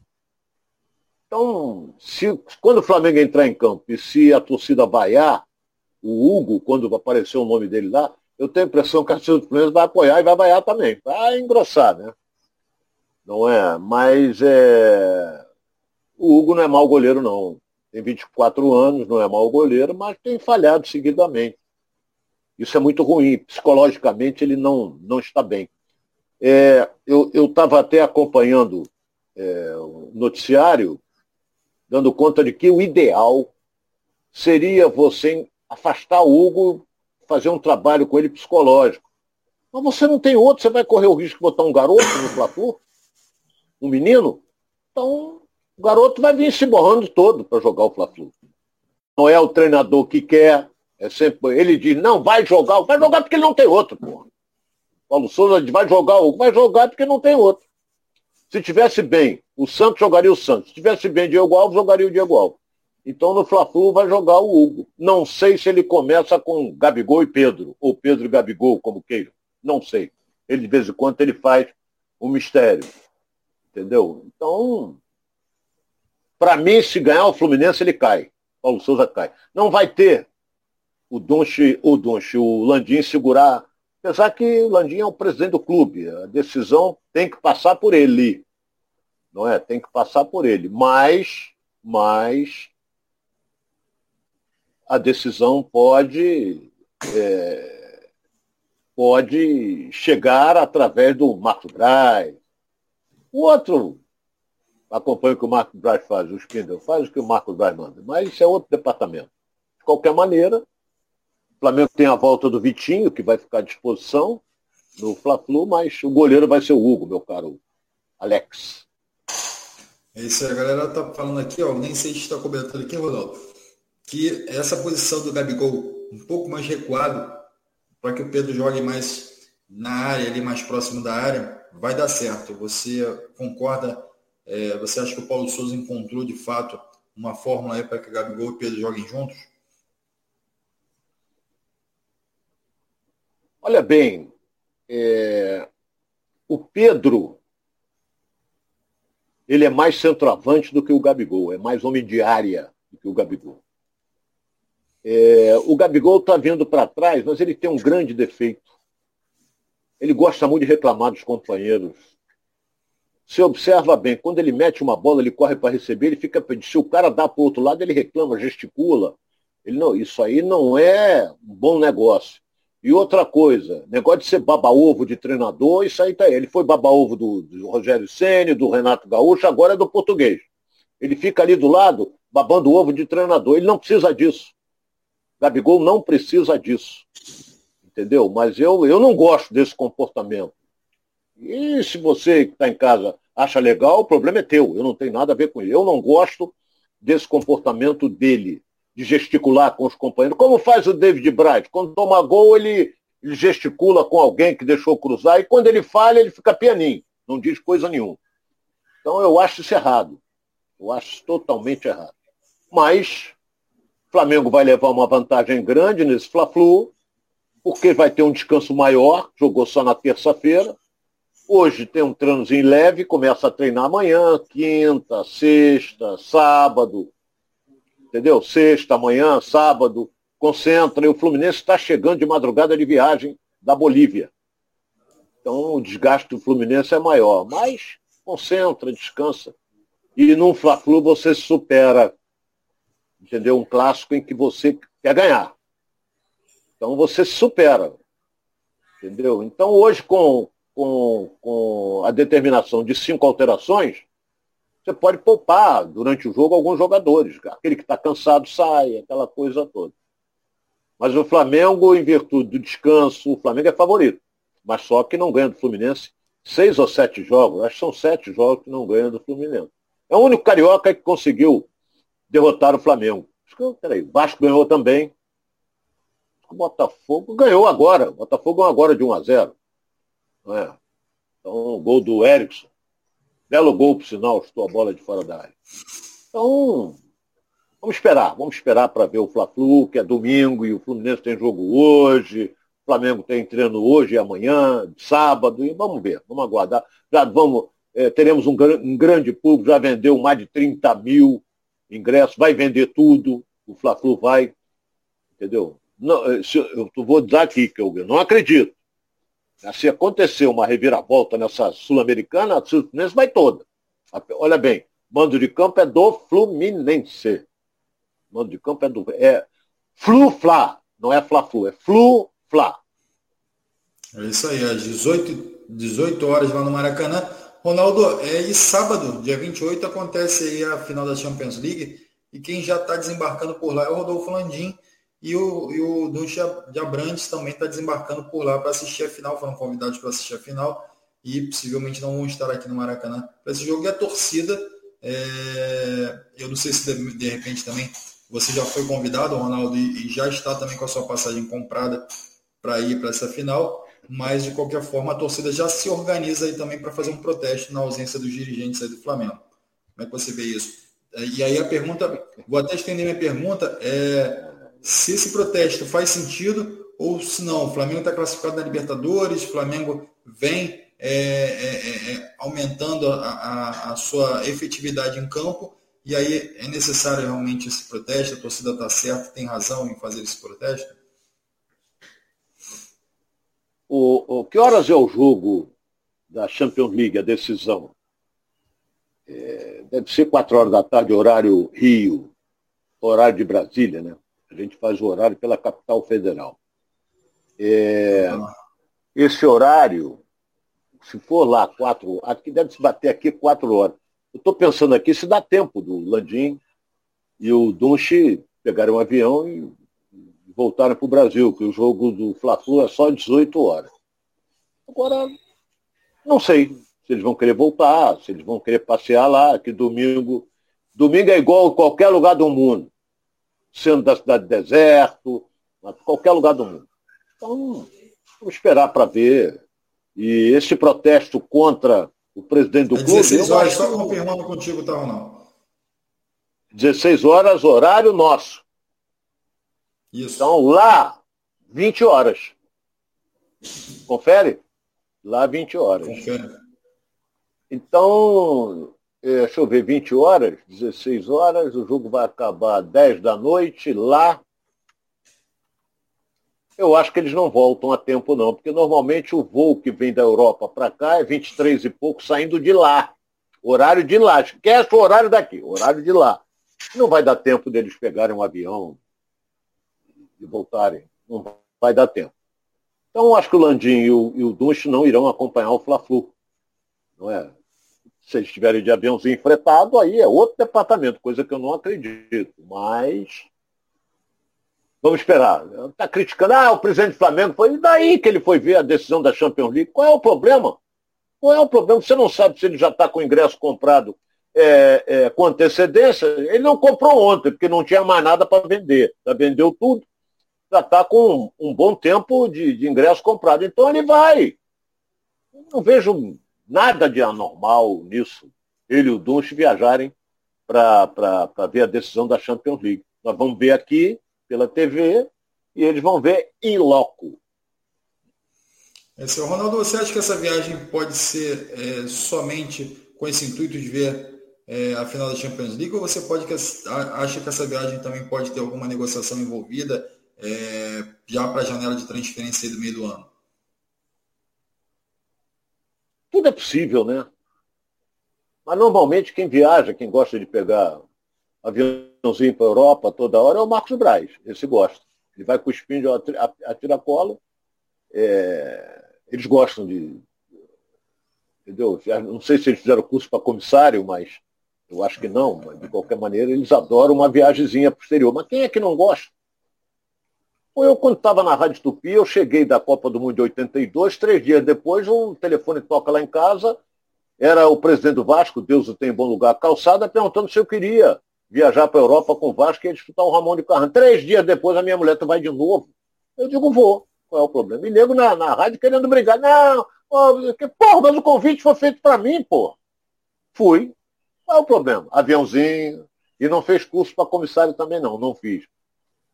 Então, se, quando o Flamengo entrar em campo e se a torcida vaiar, o Hugo, quando aparecer o nome dele lá, eu tenho a impressão que a torcida do Fluminense vai apoiar e vai vaiar também. Vai engrossar, né? Não é? Mas é... o Hugo não é mau goleiro, não. Tem 24 anos, não é mau goleiro, mas tem falhado seguidamente. Isso é muito ruim. Psicologicamente ele não, não está bem. É, eu estava até acompanhando é, o noticiário, dando conta de que o ideal seria você afastar o Hugo fazer um trabalho com ele psicológico. Mas você não tem outro, você vai correr o risco de botar um garoto no platô? Um menino? Então, o garoto vai vir se borrando todo para jogar o Fla-Flu. Não é o treinador que quer, é sempre, ele diz, não, vai jogar, vai jogar porque ele não tem outro, porra. Paulo Souza vai jogar, vai jogar porque não tem outro. Se tivesse bem, o Santos jogaria o Santos. Se tivesse bem Diego Alves, jogaria o Diego Alves. Então no Fla-Flu vai jogar o Hugo. Não sei se ele começa com Gabigol e Pedro, ou Pedro e Gabigol, como queira. Não sei. Ele de vez em quando ele faz um mistério. Entendeu? Então, para mim, se ganhar o Fluminense, ele cai. Paulo Souza cai. Não vai ter o Donche, o Donche, o Landim segurar. Apesar que o Landim é o presidente do clube. A decisão tem que passar por ele. Não é? Tem que passar por ele. Mas, mas a decisão pode, é, pode chegar através do Marcos Braz. O outro acompanha o que o Marcos Braz faz, o Spindle faz o que o Marcos Braz manda, mas isso é outro departamento. De qualquer maneira, o Flamengo tem a volta do Vitinho, que vai ficar à disposição. no Fla-Flu, mas o goleiro vai ser o Hugo, meu caro Alex. É isso aí, a galera tá falando aqui, ó, nem sei se está cobertura aqui, Rodolfo, que essa posição do Gabigol um pouco mais recuado, para que o Pedro jogue mais na área, ali mais próximo da área, vai dar certo. Você concorda? É, você acha que o Paulo Souza encontrou de fato uma fórmula aí para que o Gabigol e o Pedro joguem juntos? Olha bem, é, o Pedro ele é mais centroavante do que o Gabigol, é mais homem de área do que o Gabigol. É, o Gabigol está vindo para trás, mas ele tem um grande defeito. Ele gosta muito de reclamar dos companheiros. Você observa bem, quando ele mete uma bola, ele corre para receber, ele fica pedindo. Se o cara dá para o outro lado, ele reclama, gesticula. Ele não, isso aí não é um bom negócio. E outra coisa, negócio de ser baba-ovo de treinador, isso aí tá. Ele foi baba-ovo do, do Rogério Ceni, do Renato Gaúcho, agora é do português. Ele fica ali do lado, babando ovo de treinador. Ele não precisa disso. Gabigol não precisa disso. Entendeu? Mas eu, eu não gosto desse comportamento. E se você que está em casa acha legal, o problema é teu. Eu não tenho nada a ver com ele. Eu não gosto desse comportamento dele de gesticular com os companheiros, como faz o David Bright. Quando toma gol, ele, ele gesticula com alguém que deixou cruzar, e quando ele falha, ele fica pianinho, não diz coisa nenhuma. Então eu acho isso errado. Eu acho totalmente errado. Mas o Flamengo vai levar uma vantagem grande nesse Fla-Flu, porque vai ter um descanso maior, jogou só na terça-feira. Hoje tem um treinozinho leve, começa a treinar amanhã, quinta, sexta, sábado, entendeu? Sexta, amanhã, sábado, concentra. E o Fluminense está chegando de madrugada de viagem da Bolívia. Então o desgaste do Fluminense é maior. Mas concentra, descansa. E num Fla-Flu você supera, entendeu? Um clássico em que você quer ganhar. Então você supera. Entendeu? Então hoje, com, com, com a determinação de cinco alterações, você pode poupar durante o jogo alguns jogadores. Aquele que está cansado sai, aquela coisa toda. Mas o Flamengo, em virtude do descanso, o Flamengo é favorito. Mas só que não ganha do Fluminense seis ou sete jogos. Acho que são sete jogos que não ganha do Fluminense. É o único carioca que conseguiu derrotar o Flamengo. Peraí, Vasco ganhou também. O Botafogo ganhou agora. O Botafogo ganhou agora de 1 a 0. Não é? Então, o gol do Erickson. Belo gol, por sinal, estou a bola de fora da área. Então, vamos esperar. Vamos esperar para ver o Fla-Flu, que é domingo, e o Fluminense tem jogo hoje. O Flamengo tem treino hoje e amanhã, sábado, e vamos ver, vamos aguardar. Já vamos, é, teremos um, um grande público, já vendeu mais de 30 mil ingressos, vai vender tudo, o Fla-Flu vai, entendeu? Não, eh, eu vou dizer aqui que eu não acredito. Se acontecer uma reviravolta nessa Sul-Americana, a Fluminense vai toda. Olha bem, mando de campo é do Fluminense. Mando de campo é do. É Flu-Fla, não é Fla-Flu, é Flu-Fla. É isso aí, às 18, 18 horas lá no Maracanã. Ronaldo, é, e sábado, dia 28, acontece aí a final da Champions League. E quem já está desembarcando por lá é o Rodolfo Landim e o, e o de Abrantes também está desembarcando por lá para assistir a final, foram convidados para assistir a final e possivelmente não vão estar aqui no Maracanã para esse jogo. E a torcida, é... eu não sei se de, de, repente também você já foi convidado, Ronaldo, e, e já está também com a sua passagem comprada para ir para essa final, mas de qualquer forma a torcida já se organiza aí também para fazer um protesto na ausência dos dirigentes aí do Flamengo. Como é que você vê isso? E aí a pergunta, vou até estender minha pergunta, é se esse protesto faz sentido ou se não. O Flamengo está classificado na Libertadores, o Flamengo vem é, é, é, é, aumentando a, a, a, sua efetividade em campo e aí é necessário realmente esse protesto. A torcida está certa, tem razão em fazer esse protesto? O, o, que horas é o jogo da Champions League, a decisão? É, deve ser 4 horas da tarde, horário Rio, horário de Brasília, né? A gente faz o horário pela capital federal. É, esse horário, se for lá quatro, aqui deve se bater aqui quatro horas. Eu estou pensando aqui se dá tempo do Landim e o Dunche pegarem um avião e voltarem para o Brasil, que o jogo do Fla-Flu é só 18 horas. Agora, não sei se eles vão querer voltar, se eles vão querer passear lá, que domingo. Domingo é igual a qualquer lugar do mundo. Sendo da cidade de deserto, qualquer lugar do mundo. Então, vamos esperar para ver. E esse protesto contra o presidente do é clube. 16 horas, só confirmando contigo, tá ou não? 16 horas, horário nosso. Isso. Então, lá, 20 horas. Confere? Lá, 20 horas. Confere. Então, é, deixa eu ver, 20 horas, 16 horas, o jogo vai acabar 10 da noite, lá. Eu acho que eles não voltam a tempo, não, porque normalmente o voo que vem da Europa para cá é 23 e pouco saindo de lá. Horário de lá. Esquece o horário daqui, horário de lá. Não vai dar tempo deles pegarem um avião e voltarem. Não vai dar tempo. Então, acho que o Landim e o, e o não irão acompanhar o Fla-Flu. Não é? Se eles estiverem de aviãozinho fretado, aí é outro departamento, coisa que eu não acredito. Mas vamos esperar. Está criticando, ah, o presidente do Flamengo foi. E daí que ele foi ver a decisão da Champions League? Qual é o problema? Qual é o problema? Você não sabe se ele já está com o ingresso comprado é, é, com antecedência. Ele não comprou ontem, porque não tinha mais nada para vender. Já vendeu tudo. Já está com um, um, bom tempo de, de ingresso comprado. Então ele vai. Eu não vejo Nada de anormal nisso. Ele e o Dunst viajarem para ver a decisão da Champions League. Nós vamos ver aqui pela TV e eles vão ver em loco. É, seu Ronaldo, você acha que essa viagem pode ser é, somente com esse intuito de ver é, a final da Champions League ou você pode que, acha que essa viagem também pode ter alguma negociação envolvida é, já para a janela de transferência do meio do ano? Tudo é possível, né? Mas normalmente quem viaja, quem gosta de pegar aviãozinho para a Europa toda hora é o Marcos Braz. Esse gosta. Ele vai cuspindo a, a tiracolo. É, eles gostam de. Entendeu? Não sei se eles fizeram curso para comissário, mas eu acho que não. Mas de qualquer maneira, eles adoram uma viagemzinha posterior. Mas quem é que não gosta? Eu, quando estava na Rádio Tupi, eu cheguei da Copa do Mundo de 82, três dias depois, um telefone toca lá em casa, era o presidente do Vasco, Deus o tem em bom lugar, calçada, perguntando se eu queria viajar para a Europa com o Vasco e disputar o Ramon de Carran. Três dias depois, a minha mulher, tu vai de novo? Eu digo, vou. Qual é o problema? E nego na, na rádio querendo brigar. Não, porra, mas o convite foi feito para mim, pô. Fui. Qual é o problema? Aviãozinho. E não fez curso para comissário também, não. Não fiz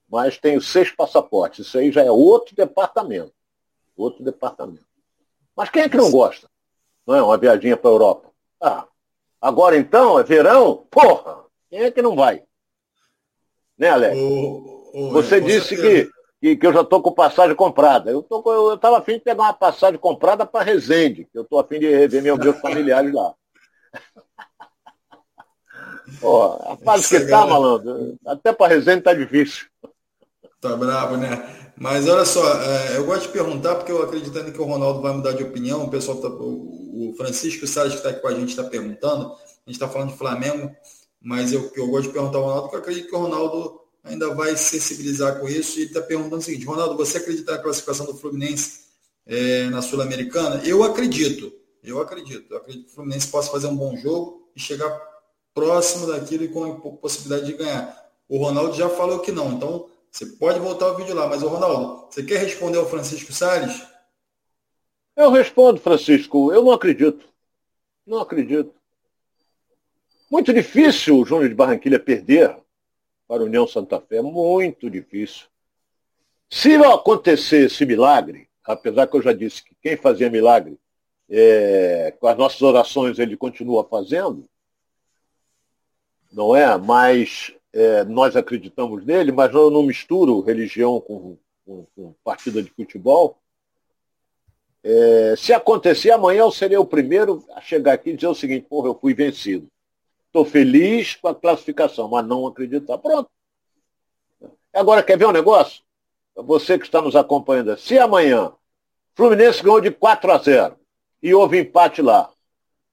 mas tenho seis passaportes. Isso aí já é outro departamento. Outro departamento. Mas quem é que não gosta? Não é uma viaginha para a Europa? Ah, agora então, é verão? Porra! Quem é que não vai? Né, Alex? Você disse que, que, que, eu já estou com passagem comprada. Eu estava afim de pegar uma passagem comprada para Resende, que eu estou afim de rever meus, meus familiares lá. Porra, a fase que tá, malandro, até para Resende tá difícil. Tá bravo, né? Mas olha só, é, eu gosto de perguntar, porque eu acreditando que o Ronaldo vai mudar de opinião, o pessoal tá, o Francisco Salles que está aqui com a gente está perguntando, a gente está falando de Flamengo, mas eu, eu gosto de perguntar ao Ronaldo, porque eu acredito que o Ronaldo ainda vai sensibilizar com isso, e está perguntando o seguinte, Ronaldo, você acredita na classificação do Fluminense é, na Sul-Americana? Eu acredito, eu acredito, eu acredito que o Fluminense possa fazer um bom jogo e chegar próximo daquilo e com a possibilidade de ganhar. O Ronaldo já falou que não, então você pode voltar o vídeo lá, mas o Ronaldo, você quer responder ao Francisco Salles? Eu respondo, Francisco. Eu não acredito. Não acredito. Muito difícil o Júnior de Barranquilha perder para a União Santa Fé. Muito difícil. Se acontecer esse milagre, apesar que eu já disse que quem fazia milagre, é, com as nossas orações ele continua fazendo, não é? Mas é, nós acreditamos nele, mas eu não misturo religião com, com, com partida de futebol. É, se acontecer amanhã, eu serei o primeiro a chegar aqui e dizer o seguinte, porra, eu fui vencido. Estou feliz com a classificação, mas não acredito. Pronto. Agora, quer ver um negócio? Você que está nos acompanhando, se amanhã Fluminense ganhou de 4 a 0 e houve empate lá,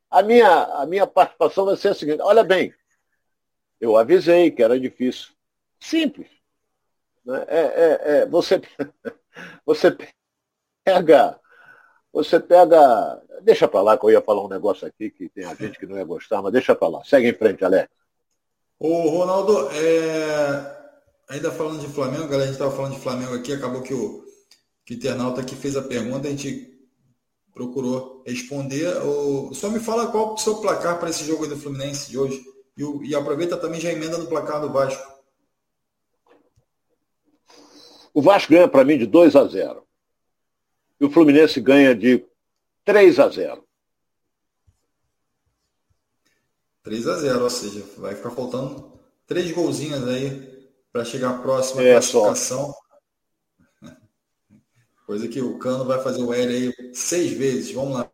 a minha, a minha participação vai ser a seguinte, olha bem, eu avisei que era difícil. Simples. Né? É, é, é, você, você pega Você pega. Deixa para lá que eu ia falar um negócio aqui que tem a gente que não ia gostar, mas deixa para lá. Segue em frente, Alex. Ô, Ronaldo, é... ainda falando de Flamengo, galera, a gente estava falando de Flamengo aqui, acabou que o, que o internauta que fez a pergunta, a gente procurou responder. O... Só me fala qual o seu placar para esse jogo do Fluminense de hoje. E, o... e aproveita também já emenda no placar do Vasco. O Vasco ganha para mim de 2 a 0. E o Fluminense ganha de 3 a 0. 3 a 0, ou seja, vai ficar faltando três golzinhos aí para chegar próximo à é, classificação. Só. Coisa que o Cano vai fazer o L aí seis vezes. Vamos lá.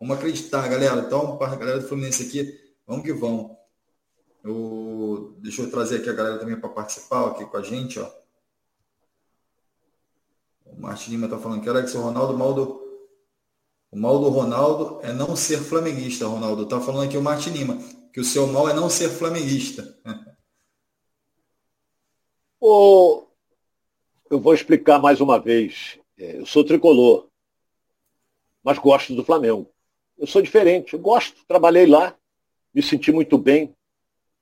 Vamos acreditar, galera. Então, para a galera do Fluminense aqui, vamos que vamos. Eu, deixa eu trazer aqui a galera também para participar aqui com a gente, ó. O Martin Lima está falando que era que o Ronaldo mal do. O mal do Ronaldo é não ser flamenguista, Ronaldo. Está falando aqui o Martin Lima, que o seu mal é não ser flamenguista. Eu vou explicar mais uma vez. É, eu sou tricolor, mas gosto do Flamengo. Eu sou diferente, eu gosto, trabalhei lá, me senti muito bem,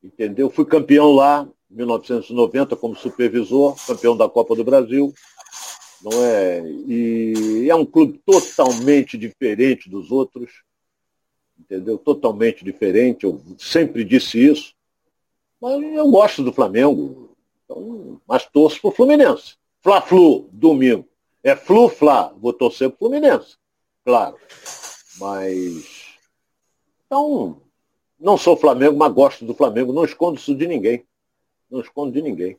entendeu? Fui campeão lá em 1990 como supervisor, campeão da Copa do Brasil não é? E é um clube totalmente diferente dos outros, entendeu? Totalmente diferente. Eu sempre disse isso. Mas eu gosto do Flamengo, então, mas torço para o Fluminense. Fla-Flu, domingo. É Flu-Fla, vou torcer para o Fluminense, claro. Mas. Então, não sou Flamengo, mas gosto do Flamengo. Não escondo isso de ninguém. Não escondo de ninguém.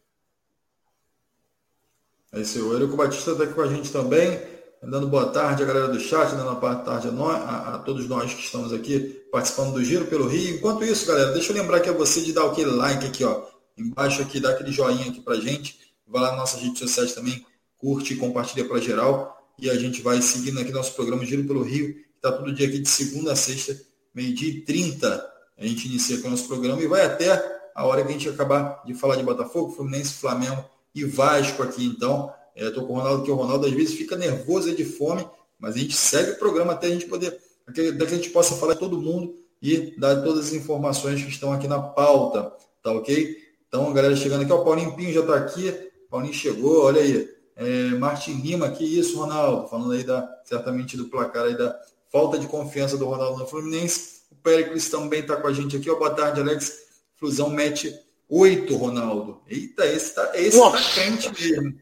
É isso aí. O Eurico Batista está aqui com a gente também, dando boa tarde à galera do chat, dando boa tarde a, nós, a, a, todos nós que estamos aqui participando do Giro pelo Rio. Enquanto isso, galera, deixa eu lembrar aqui a você de dar aquele like aqui, ó, embaixo aqui, dá aquele joinha aqui pra gente. Vai lá nas nossas redes sociais também, curte e compartilha para geral. E a gente vai seguindo aqui nosso programa Giro pelo Rio, que está todo dia aqui de segunda a sexta, meio-dia e 30. A gente inicia com o nosso programa e vai até a hora que a gente acabar de falar de Botafogo, Fluminense, Flamengo e Vasco aqui, então. Estou é, com o Ronaldo, que o Ronaldo às vezes fica nervoso e de fome, mas a gente segue o programa até a gente poder, até que a gente possa falar de todo mundo e dar todas as informações que estão aqui na pauta, tá ok? Então, a galera chegando aqui, o Paulinho Pinho já está aqui, Paulinho chegou, olha aí, é, Martin Lima, que isso, Ronaldo, falando aí da, certamente do placar aí da falta de confiança do Ronaldo no Fluminense, o Péricles também está com a gente aqui, ó, boa tarde, Alex, Flusão mete Oito, Ronaldo. Eita, esse tá, esse tá crente mesmo.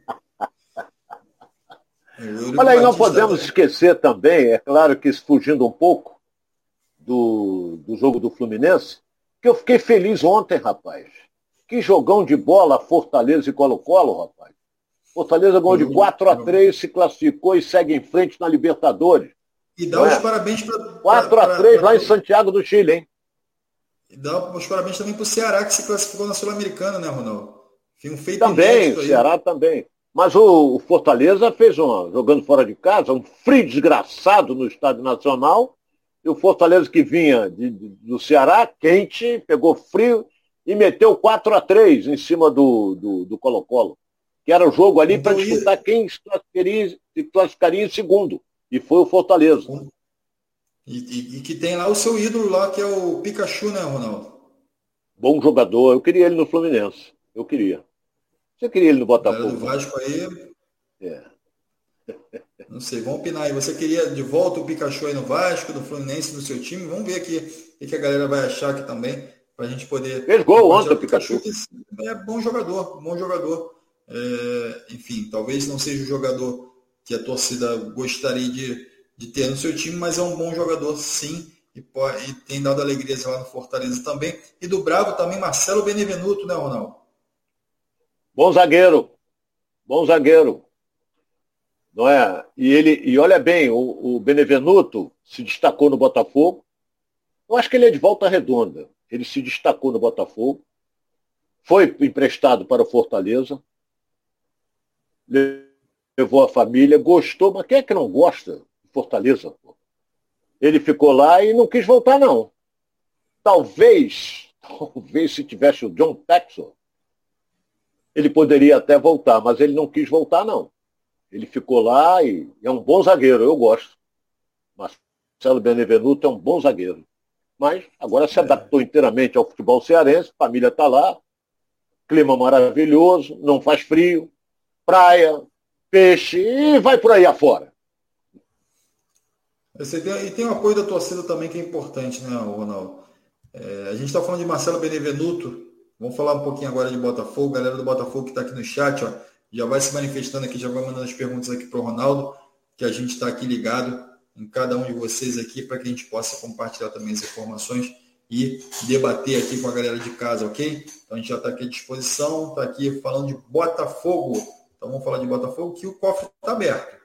Olha aí, não podemos tá... esquecer também, é claro que fugindo um pouco do, do jogo do Fluminense, que eu fiquei feliz ontem, rapaz. Que jogão de bola Fortaleza e Colo-Colo, rapaz. Fortaleza ganhou de 4 a 3 se classificou e segue em frente na Libertadores. E dá os é? parabéns para. 4 a 3 lá em Santiago do Chile, hein? E dá os parabéns também para o Ceará, que se classificou na Sul-Americana, né, Ronaldo? Foi um feito Também, o Ceará também. Mas o, Fortaleza fez uma, jogando fora de casa, um frio desgraçado no Estádio Nacional. E o Fortaleza que vinha de, de, do Ceará, quente, pegou frio e meteu 4 a 3 em cima do Colo-Colo. que era o jogo ali para disputar quem se classificaria, se classificaria em segundo. E foi o Fortaleza. E, e, e, que tem lá o seu ídolo lá, que é o Pikachu, né, Ronaldo? Bom jogador. Eu queria ele no Fluminense. Eu queria. Você queria ele no Botafogo? Do Vasco aí. É. Não sei, vamos opinar aí. Você queria de volta o Pikachu aí no Vasco, do Fluminense, no seu time? Vamos ver aqui o que a galera vai achar aqui também, para a gente poder. Fez gol ontem o Pikachu. Pikachu. É bom jogador, bom jogador. É, enfim, talvez não seja o jogador que a torcida gostaria de de ter no seu time, mas é um bom jogador sim, e, pode, e tem dado alegrias lá no Fortaleza também. E do Bravo também, Marcelo Benevenuto, né, Ronaldo? Bom zagueiro, bom zagueiro. Não é? E ele, e olha bem, o, o Benevenuto se destacou no Botafogo. Eu acho que ele é de volta redonda. Ele se destacou no Botafogo, foi emprestado para o Fortaleza, levou a família, gostou, mas quem é que não gosta Fortaleza. Ele ficou lá e não quis voltar, não. Talvez, talvez se tivesse o John Texel, ele poderia até voltar, mas ele não quis voltar, não. Ele ficou lá e é um bom zagueiro, eu gosto. Marcelo Benevenuto é um bom zagueiro. Mas agora se é. adaptou inteiramente ao futebol cearense, família está lá, clima maravilhoso, não faz frio, praia, peixe e vai por aí afora. Tem, e tem o apoio da torcida também que é importante, né, Ronaldo? É, a gente está falando de Marcelo Benevenuto, vamos falar um pouquinho agora de Botafogo, galera do Botafogo que está aqui no chat, ó, já vai se manifestando aqui, já vai mandando as perguntas aqui para o Ronaldo, que a gente está aqui ligado em cada um de vocês aqui para que a gente possa compartilhar também as informações e debater aqui com a galera de casa, ok? Então a gente já está aqui à disposição, está aqui falando de Botafogo. Então vamos falar de Botafogo, que o cofre está aberto.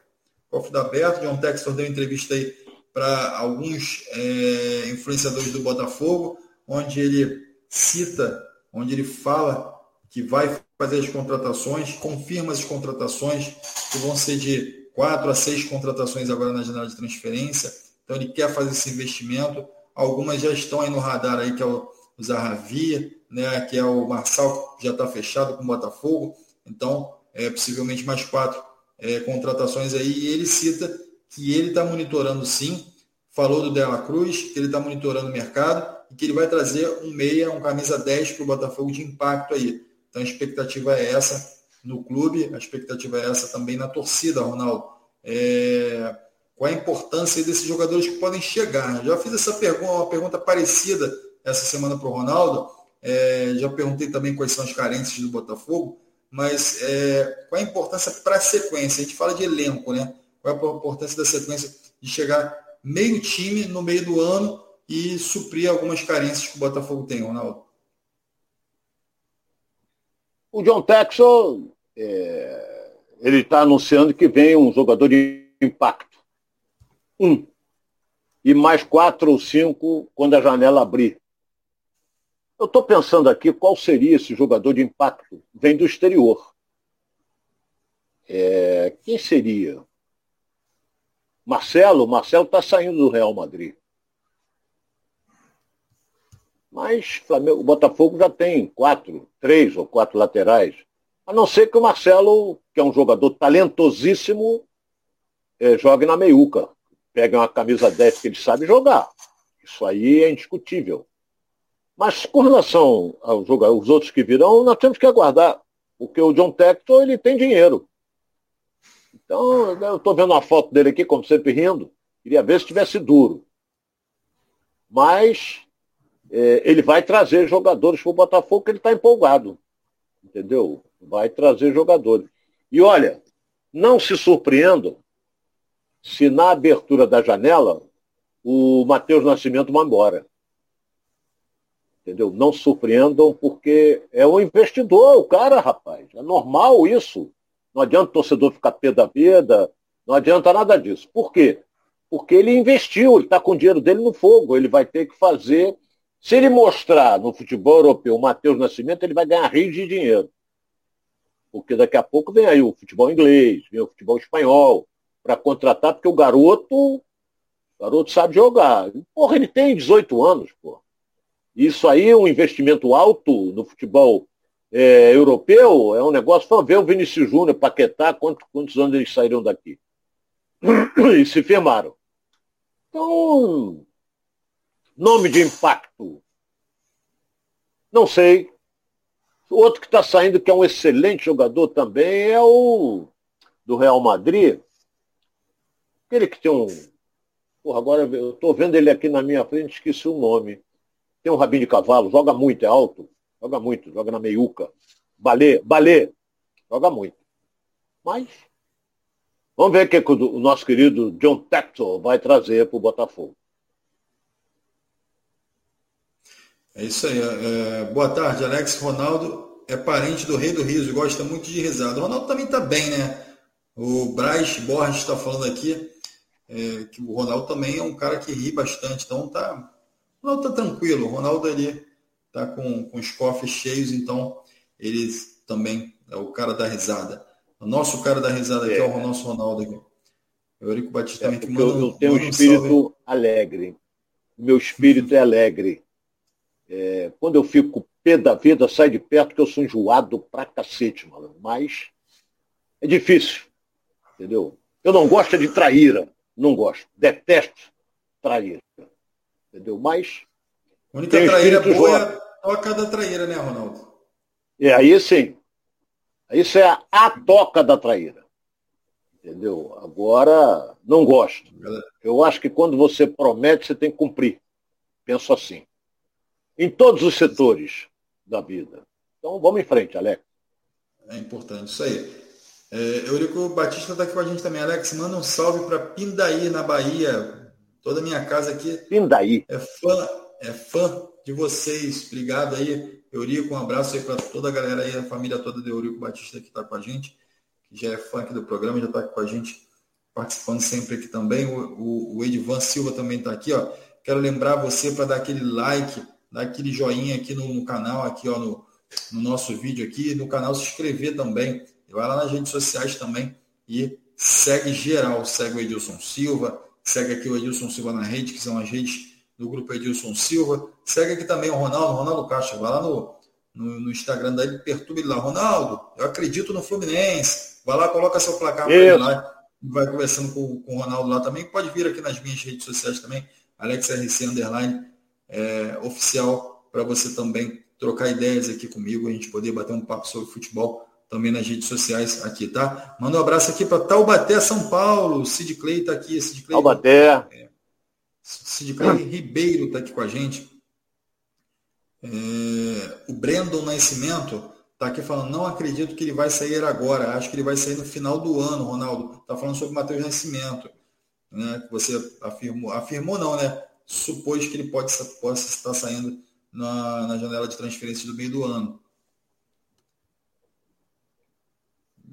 O cofre está aberto, John Textor deu entrevista aí para alguns é, influenciadores do Botafogo, onde ele cita, onde ele fala que vai fazer as contratações, confirma as contratações, que vão ser de quatro a seis contratações agora na janela de transferência. Então ele quer fazer esse investimento. Algumas já estão aí no radar aí, que é o, Zahavi, né, que é o Marçal, que já está fechado com o Botafogo. Então, é, possivelmente mais quatro é, contratações aí. E ele cita que ele está monitorando sim, falou do Dela Cruz, que ele está monitorando o mercado e que ele vai trazer um meia, um camisa 10 para o Botafogo de impacto aí. Então a expectativa é essa no clube, a expectativa é essa também na torcida, Ronaldo. É, qual a importância desses jogadores que podem chegar? Já fiz essa pergunta, uma pergunta parecida essa semana para o Ronaldo. É, já perguntei também quais são as carências do Botafogo, mas é, qual a importância para a sequência? A gente fala de elenco, né? Qual é a importância da sequência de chegar meio time no meio do ano e suprir algumas carências que o Botafogo tem, Ronaldo? O John Texel é, ele está anunciando que vem um jogador de impacto. Um. E mais quatro ou cinco quando a janela abrir. Eu estou pensando aqui qual seria esse jogador de impacto. Vem do exterior. É, quem seria? Marcelo? Marcelo está saindo do Real Madrid. Mas Flamengo, o Botafogo já tem quatro, três ou quatro laterais. A não ser que o Marcelo, que é um jogador talentosíssimo, é, jogue na meiuca. Pega uma camisa 10 que ele sabe jogar. Isso aí é indiscutível. Mas com relação aos, aos outros que virão, nós temos que aguardar. Porque o John Tector, ele tem dinheiro. Então, eu estou vendo uma foto dele aqui, como sempre rindo. Queria ver se tivesse duro. Mas é, ele vai trazer jogadores para o Botafogo, que ele está empolgado. Entendeu? vai trazer jogadores. E olha, não se surpreendam se na abertura da janela o Matheus Nascimento vai embora. Entendeu? Não surpreendam, porque é um investidor, o cara, rapaz. É normal isso. Não adianta o torcedor ficar pé da vida, não adianta nada disso. Por quê? Porque ele investiu, ele está com o dinheiro dele no fogo, ele vai ter que fazer. Se ele mostrar no futebol europeu o Matheus Nascimento, ele vai ganhar rios de dinheiro porque daqui a pouco vem aí o futebol inglês, vem o futebol espanhol, para contratar, porque o garoto, o garoto sabe jogar. Porra, ele tem 18 anos, pô. Isso aí um investimento alto no futebol é, europeu, é um negócio. Vamos ver o Vinícius Júnior, Paquetá, quantos, quantos anos eles saíram daqui. E se firmaram. Então, nome de impacto. Não sei, Outro que está saindo, que é um excelente jogador também, é o do Real Madrid. Aquele que tem um. Porra, agora eu estou vendo ele aqui na minha frente, esqueci o nome. Tem um rabinho de cavalo, joga muito, é alto. Joga muito, joga na meiuca. Balê, balê. Joga muito. Mas vamos ver o que, o nosso querido John Tector vai trazer para o Botafogo. É isso aí. É, boa tarde, Alex. Ronaldo é parente do Rei do Riso, gosta muito de risada. O Ronaldo também está bem, né? O Braz Borges está falando aqui é, que o Ronaldo também é um cara que ri bastante. Então tá. O Ronaldo tá tranquilo. O Ronaldo ali tá com, com os cofres cheios, então ele também é o cara da risada. O nosso cara da risada aqui é, é o nosso Ronaldo aqui. Eurico Batista é, também eu, eu tenho um espírito alegre. Meu espírito é alegre. É, quando eu fico pé da vida, sai de perto que eu sou enjoado pra cacete, mano. Mas é difícil. Entendeu? Eu não gosto de traíra. não gosto. Detesto traíra. Entendeu? Mas. A única traíra boa é a toca da traíra, né, Ronaldo? É, aí sim. Isso é a toca da traíra. Entendeu? Agora, não gosto. Eu acho que quando você promete, você tem que cumprir. Penso assim. Em todos os setores da vida. Então vamos em frente, Alex. É importante isso aí. É, Eurico Batista está aqui com a gente também. Alex, manda um salve para Pindaí, na Bahia. Toda a minha casa aqui. Pindaí. É fã, é fã de vocês. Obrigado aí, Eurico. Um abraço aí para toda a galera aí, a família toda do Eurico Batista que está com a gente, que já é fã aqui do programa, já está com a gente participando sempre aqui também. O, o, o Edivan Silva também está aqui, ó. Quero lembrar você para dar aquele like, dar aquele joinha aqui no, no canal, aqui ó, no, no nosso vídeo aqui, no canal se inscrever também vai lá nas redes sociais também e segue geral. Segue o Edilson Silva, segue aqui o Edilson Silva na rede, que são as redes do grupo Edilson Silva. Segue aqui também o Ronaldo, Ronaldo Caixa. Vai lá no, no, no Instagram dele, perturbe ele lá. Ronaldo, eu acredito no Fluminense. Vai lá, coloca seu placar para ele lá. Vai conversando com, com o Ronaldo lá também. Pode vir aqui nas minhas redes sociais também. AlexRC Underline é, oficial para você também trocar ideias aqui comigo, a gente poder bater um papo sobre futebol também nas redes sociais aqui, tá? Manda um abraço aqui para Taubaté, São Paulo. Sid Clay está aqui. Sid Clay, Taubaté. É, Sid Clay Ribeiro está aqui com a gente. É, o Brandon Nascimento está aqui falando, não acredito que ele vai sair agora. Acho que ele vai sair no final do ano, Ronaldo. Está falando sobre o Matheus Nascimento. Né? Que você afirmou. Afirmou não, né? Supôs que ele pode, possa estar saindo na, na janela de transferência do meio do ano.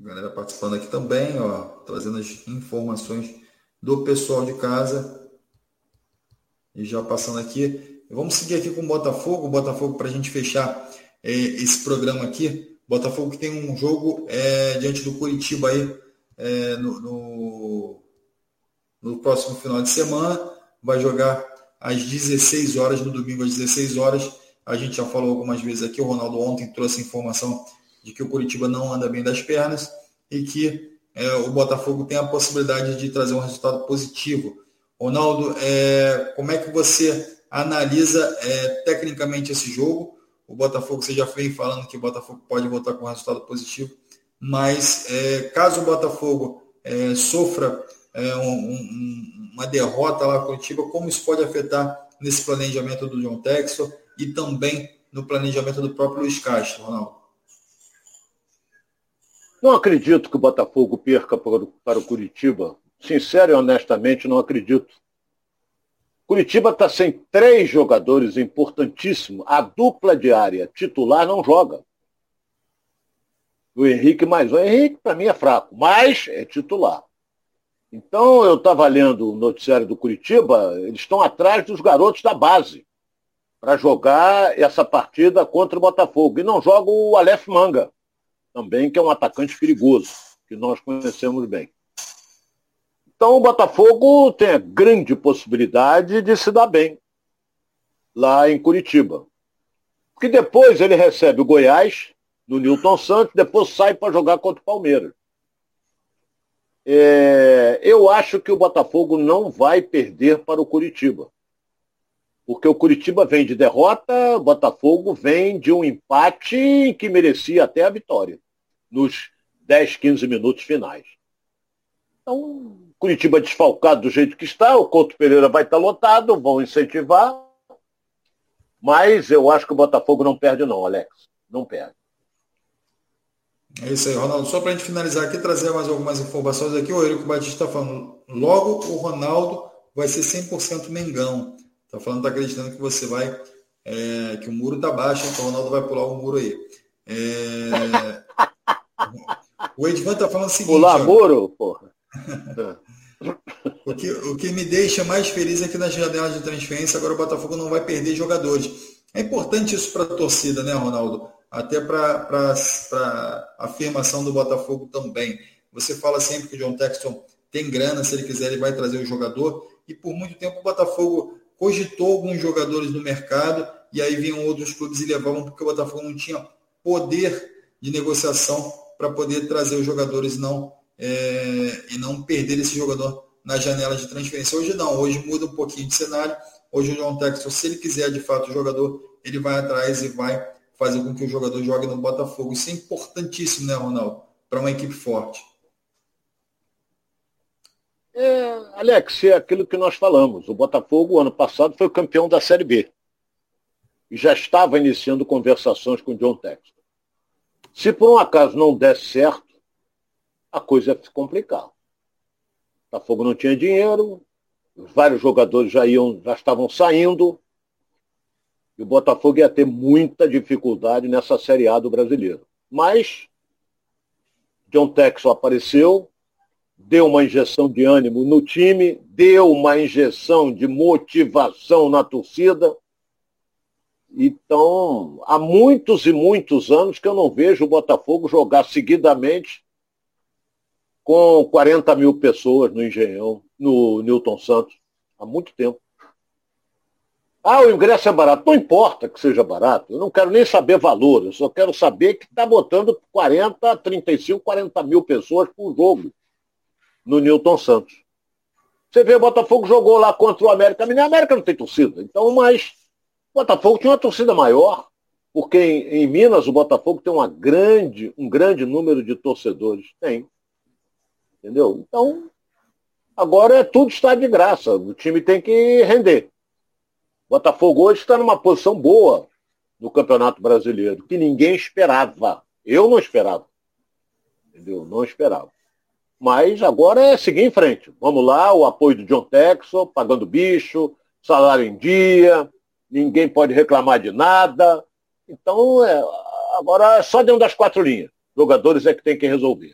Galera participando aqui também, ó, trazendo as informações do pessoal de casa. E já passando aqui, vamos seguir aqui com o Botafogo, o Botafogo para a gente fechar é, esse programa aqui. Botafogo que tem um jogo é, diante do Curitiba aí é, no, no, no próximo final de semana. Vai jogar às 16 horas, no domingo às 16 horas. A gente já falou algumas vezes aqui, o Ronaldo ontem trouxe informação de que o Curitiba não anda bem das pernas e que é, o Botafogo tem a possibilidade de trazer um resultado positivo. Ronaldo, é, como é que você analisa é, tecnicamente esse jogo? O Botafogo, você já vem falando que o Botafogo pode voltar com um resultado positivo, mas é, caso o Botafogo é, sofra é, um, um, uma derrota lá Curitiba, como isso pode afetar nesse planejamento do John Textor e também no planejamento do próprio Luiz Castro, Ronaldo? Não acredito que o Botafogo perca para o Curitiba. Sincero e honestamente, não acredito. Curitiba está sem três jogadores importantíssimos. A dupla diária titular não joga. O Henrique mais um. O Henrique, para mim, é fraco, mas é titular. Então, eu estava lendo o noticiário do Curitiba, eles estão atrás dos garotos da base para jogar essa partida contra o Botafogo. E não joga o Aleph Manga também, que é um atacante perigoso, que nós conhecemos bem. Então o Botafogo tem a grande possibilidade de se dar bem lá em Curitiba. Porque depois ele recebe o Goiás, no Newton Santos, depois sai para jogar contra o Palmeiras. É, eu acho que o Botafogo não vai perder para o Curitiba. Porque o Curitiba vem de derrota, o Botafogo vem de um empate que merecia até a vitória nos 10, 15 minutos finais. Então, Curitiba desfalcado do jeito que está, o Couto Pereira vai estar lotado, vão incentivar. Mas eu acho que o Botafogo não perde não, Alex. Não perde. É isso aí, Ronaldo. Só para a gente finalizar aqui, trazer mais algumas informações aqui. O Eurico Batista está falando, logo o Ronaldo vai ser 100% Mengão. Está falando, está acreditando que você vai, é, que o muro está baixo, então o Ronaldo vai pular o muro aí. É, o Edvan está falando o seguinte. O laboro, porra. o, que, o que me deixa mais feliz é que nas janelas de transferência agora o Botafogo não vai perder jogadores. É importante isso para a torcida, né, Ronaldo? Até para a afirmação do Botafogo também. Você fala sempre que o John Texton tem grana, se ele quiser, ele vai trazer o jogador. E por muito tempo o Botafogo cogitou alguns jogadores no mercado e aí vinham outros clubes e levavam porque o Botafogo não tinha poder de negociação para poder trazer os jogadores não, é, e não perder esse jogador na janela de transferência. Hoje não, hoje muda um pouquinho de cenário. Hoje o John Texton, se ele quiser de fato o jogador, ele vai atrás e vai fazer com que o jogador jogue no Botafogo. Isso é importantíssimo, né, Ronaldo? Para uma equipe forte. É, Alex, é aquilo que nós falamos. O Botafogo, ano passado, foi o campeão da Série B. E já estava iniciando conversações com o John Texton. Se por um acaso não der certo, a coisa ia complicar. O Botafogo não tinha dinheiro, vários jogadores já, iam, já estavam saindo, e o Botafogo ia ter muita dificuldade nessa Série A do brasileiro. Mas John Texon apareceu, deu uma injeção de ânimo no time, deu uma injeção de motivação na torcida. Então, há muitos e muitos anos que eu não vejo o Botafogo jogar seguidamente com 40 mil pessoas no Engenhão, no Newton Santos. Há muito tempo. Ah, o ingresso é barato. Não importa que seja barato. Eu não quero nem saber valor. Eu só quero saber que está botando 40, 35, 40 mil pessoas por jogo no Newton Santos. Você vê, o Botafogo jogou lá contra o América. A América não tem torcida. Então, mas o Botafogo tinha uma torcida maior, porque em, em Minas o Botafogo tem uma grande, um grande número de torcedores. Tem. Entendeu? Então, agora é tudo está de graça. O time tem que render. O Botafogo hoje está numa posição boa no Campeonato Brasileiro, que ninguém esperava. Eu não esperava. Entendeu? Não esperava. Mas agora é seguir em frente. Vamos lá, o apoio do John Texon, pagando bicho, salário em dia, ninguém pode reclamar de nada. Então, é, agora é só dentro das quatro linhas. Jogadores é que tem que resolver.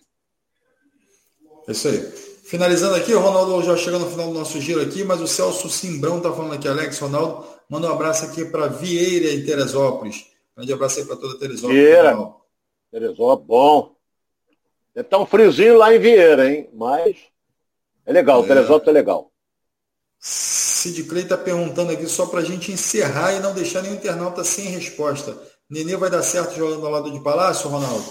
É isso aí. Finalizando aqui, o Ronaldo já chegando no final do nosso giro aqui, mas o Celso Simbrão está falando aqui, Alex, Ronaldo, manda um abraço aqui para Vieira em Teresópolis. Grande abraço aí para toda Teresópolis. Vieira, Teresópolis, bom. É tão friozinho lá em Vieira, hein? Mas é legal, é. Teresópolis é legal. Sid Clay está perguntando aqui só para a gente encerrar e não deixar nenhum internauta sem resposta. Nenê vai dar certo jogando ao lado de Palácio, Ronaldo?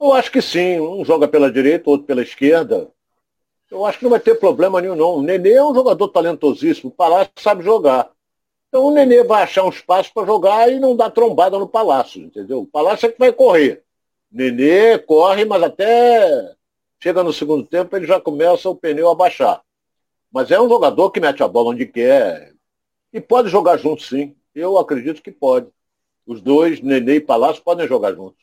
Eu acho que sim. Um joga pela direita, outro pela esquerda. Eu acho que não vai ter problema nenhum, não. O Nenê é um jogador talentosíssimo. O Palácio sabe jogar. Então o Nenê vai achar um espaço para jogar e não dar trombada no Palácio, entendeu? O Palácio é que vai correr. Nenê corre, mas até chega no segundo tempo ele já começa o pneu a baixar. Mas é um jogador que mete a bola onde quer. E pode jogar junto, sim. Eu acredito que pode. Os dois, Nenê e Palácio, podem jogar juntos.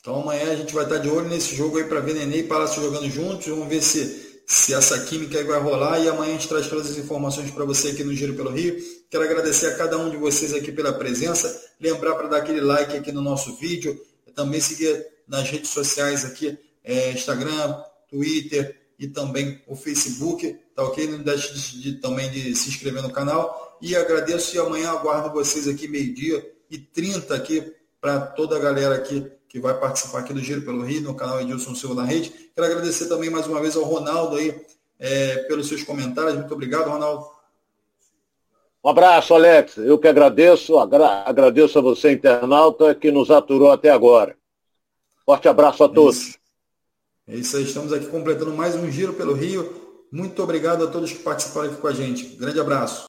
Então amanhã a gente vai estar de olho nesse jogo aí para ver Nenê e Palácio jogando juntos. Vamos ver se, se essa química aí vai rolar. E amanhã a gente traz todas as informações para você aqui no Giro pelo Rio. Quero agradecer a cada um de vocês aqui pela presença. Lembrar para dar aquele like aqui no nosso vídeo também seguir nas redes sociais aqui, é, Instagram, Twitter e também o Facebook, tá ok? Não deixe de, de, também de se inscrever no canal. E agradeço e amanhã aguardo vocês aqui meio-dia e 30 aqui para toda a galera aqui que vai participar aqui do Giro pelo Rio, no canal Edilson Silva na Rede. Quero agradecer também mais uma vez ao Ronaldo aí é, pelos seus comentários. Muito obrigado, Ronaldo. Um abraço, Alex. Eu que agradeço, agra agradeço a você, internauta, que nos aturou até agora. Forte abraço a todos. É isso. é isso aí, estamos aqui completando mais um giro pelo Rio. Muito obrigado a todos que participaram aqui com a gente. Grande abraço.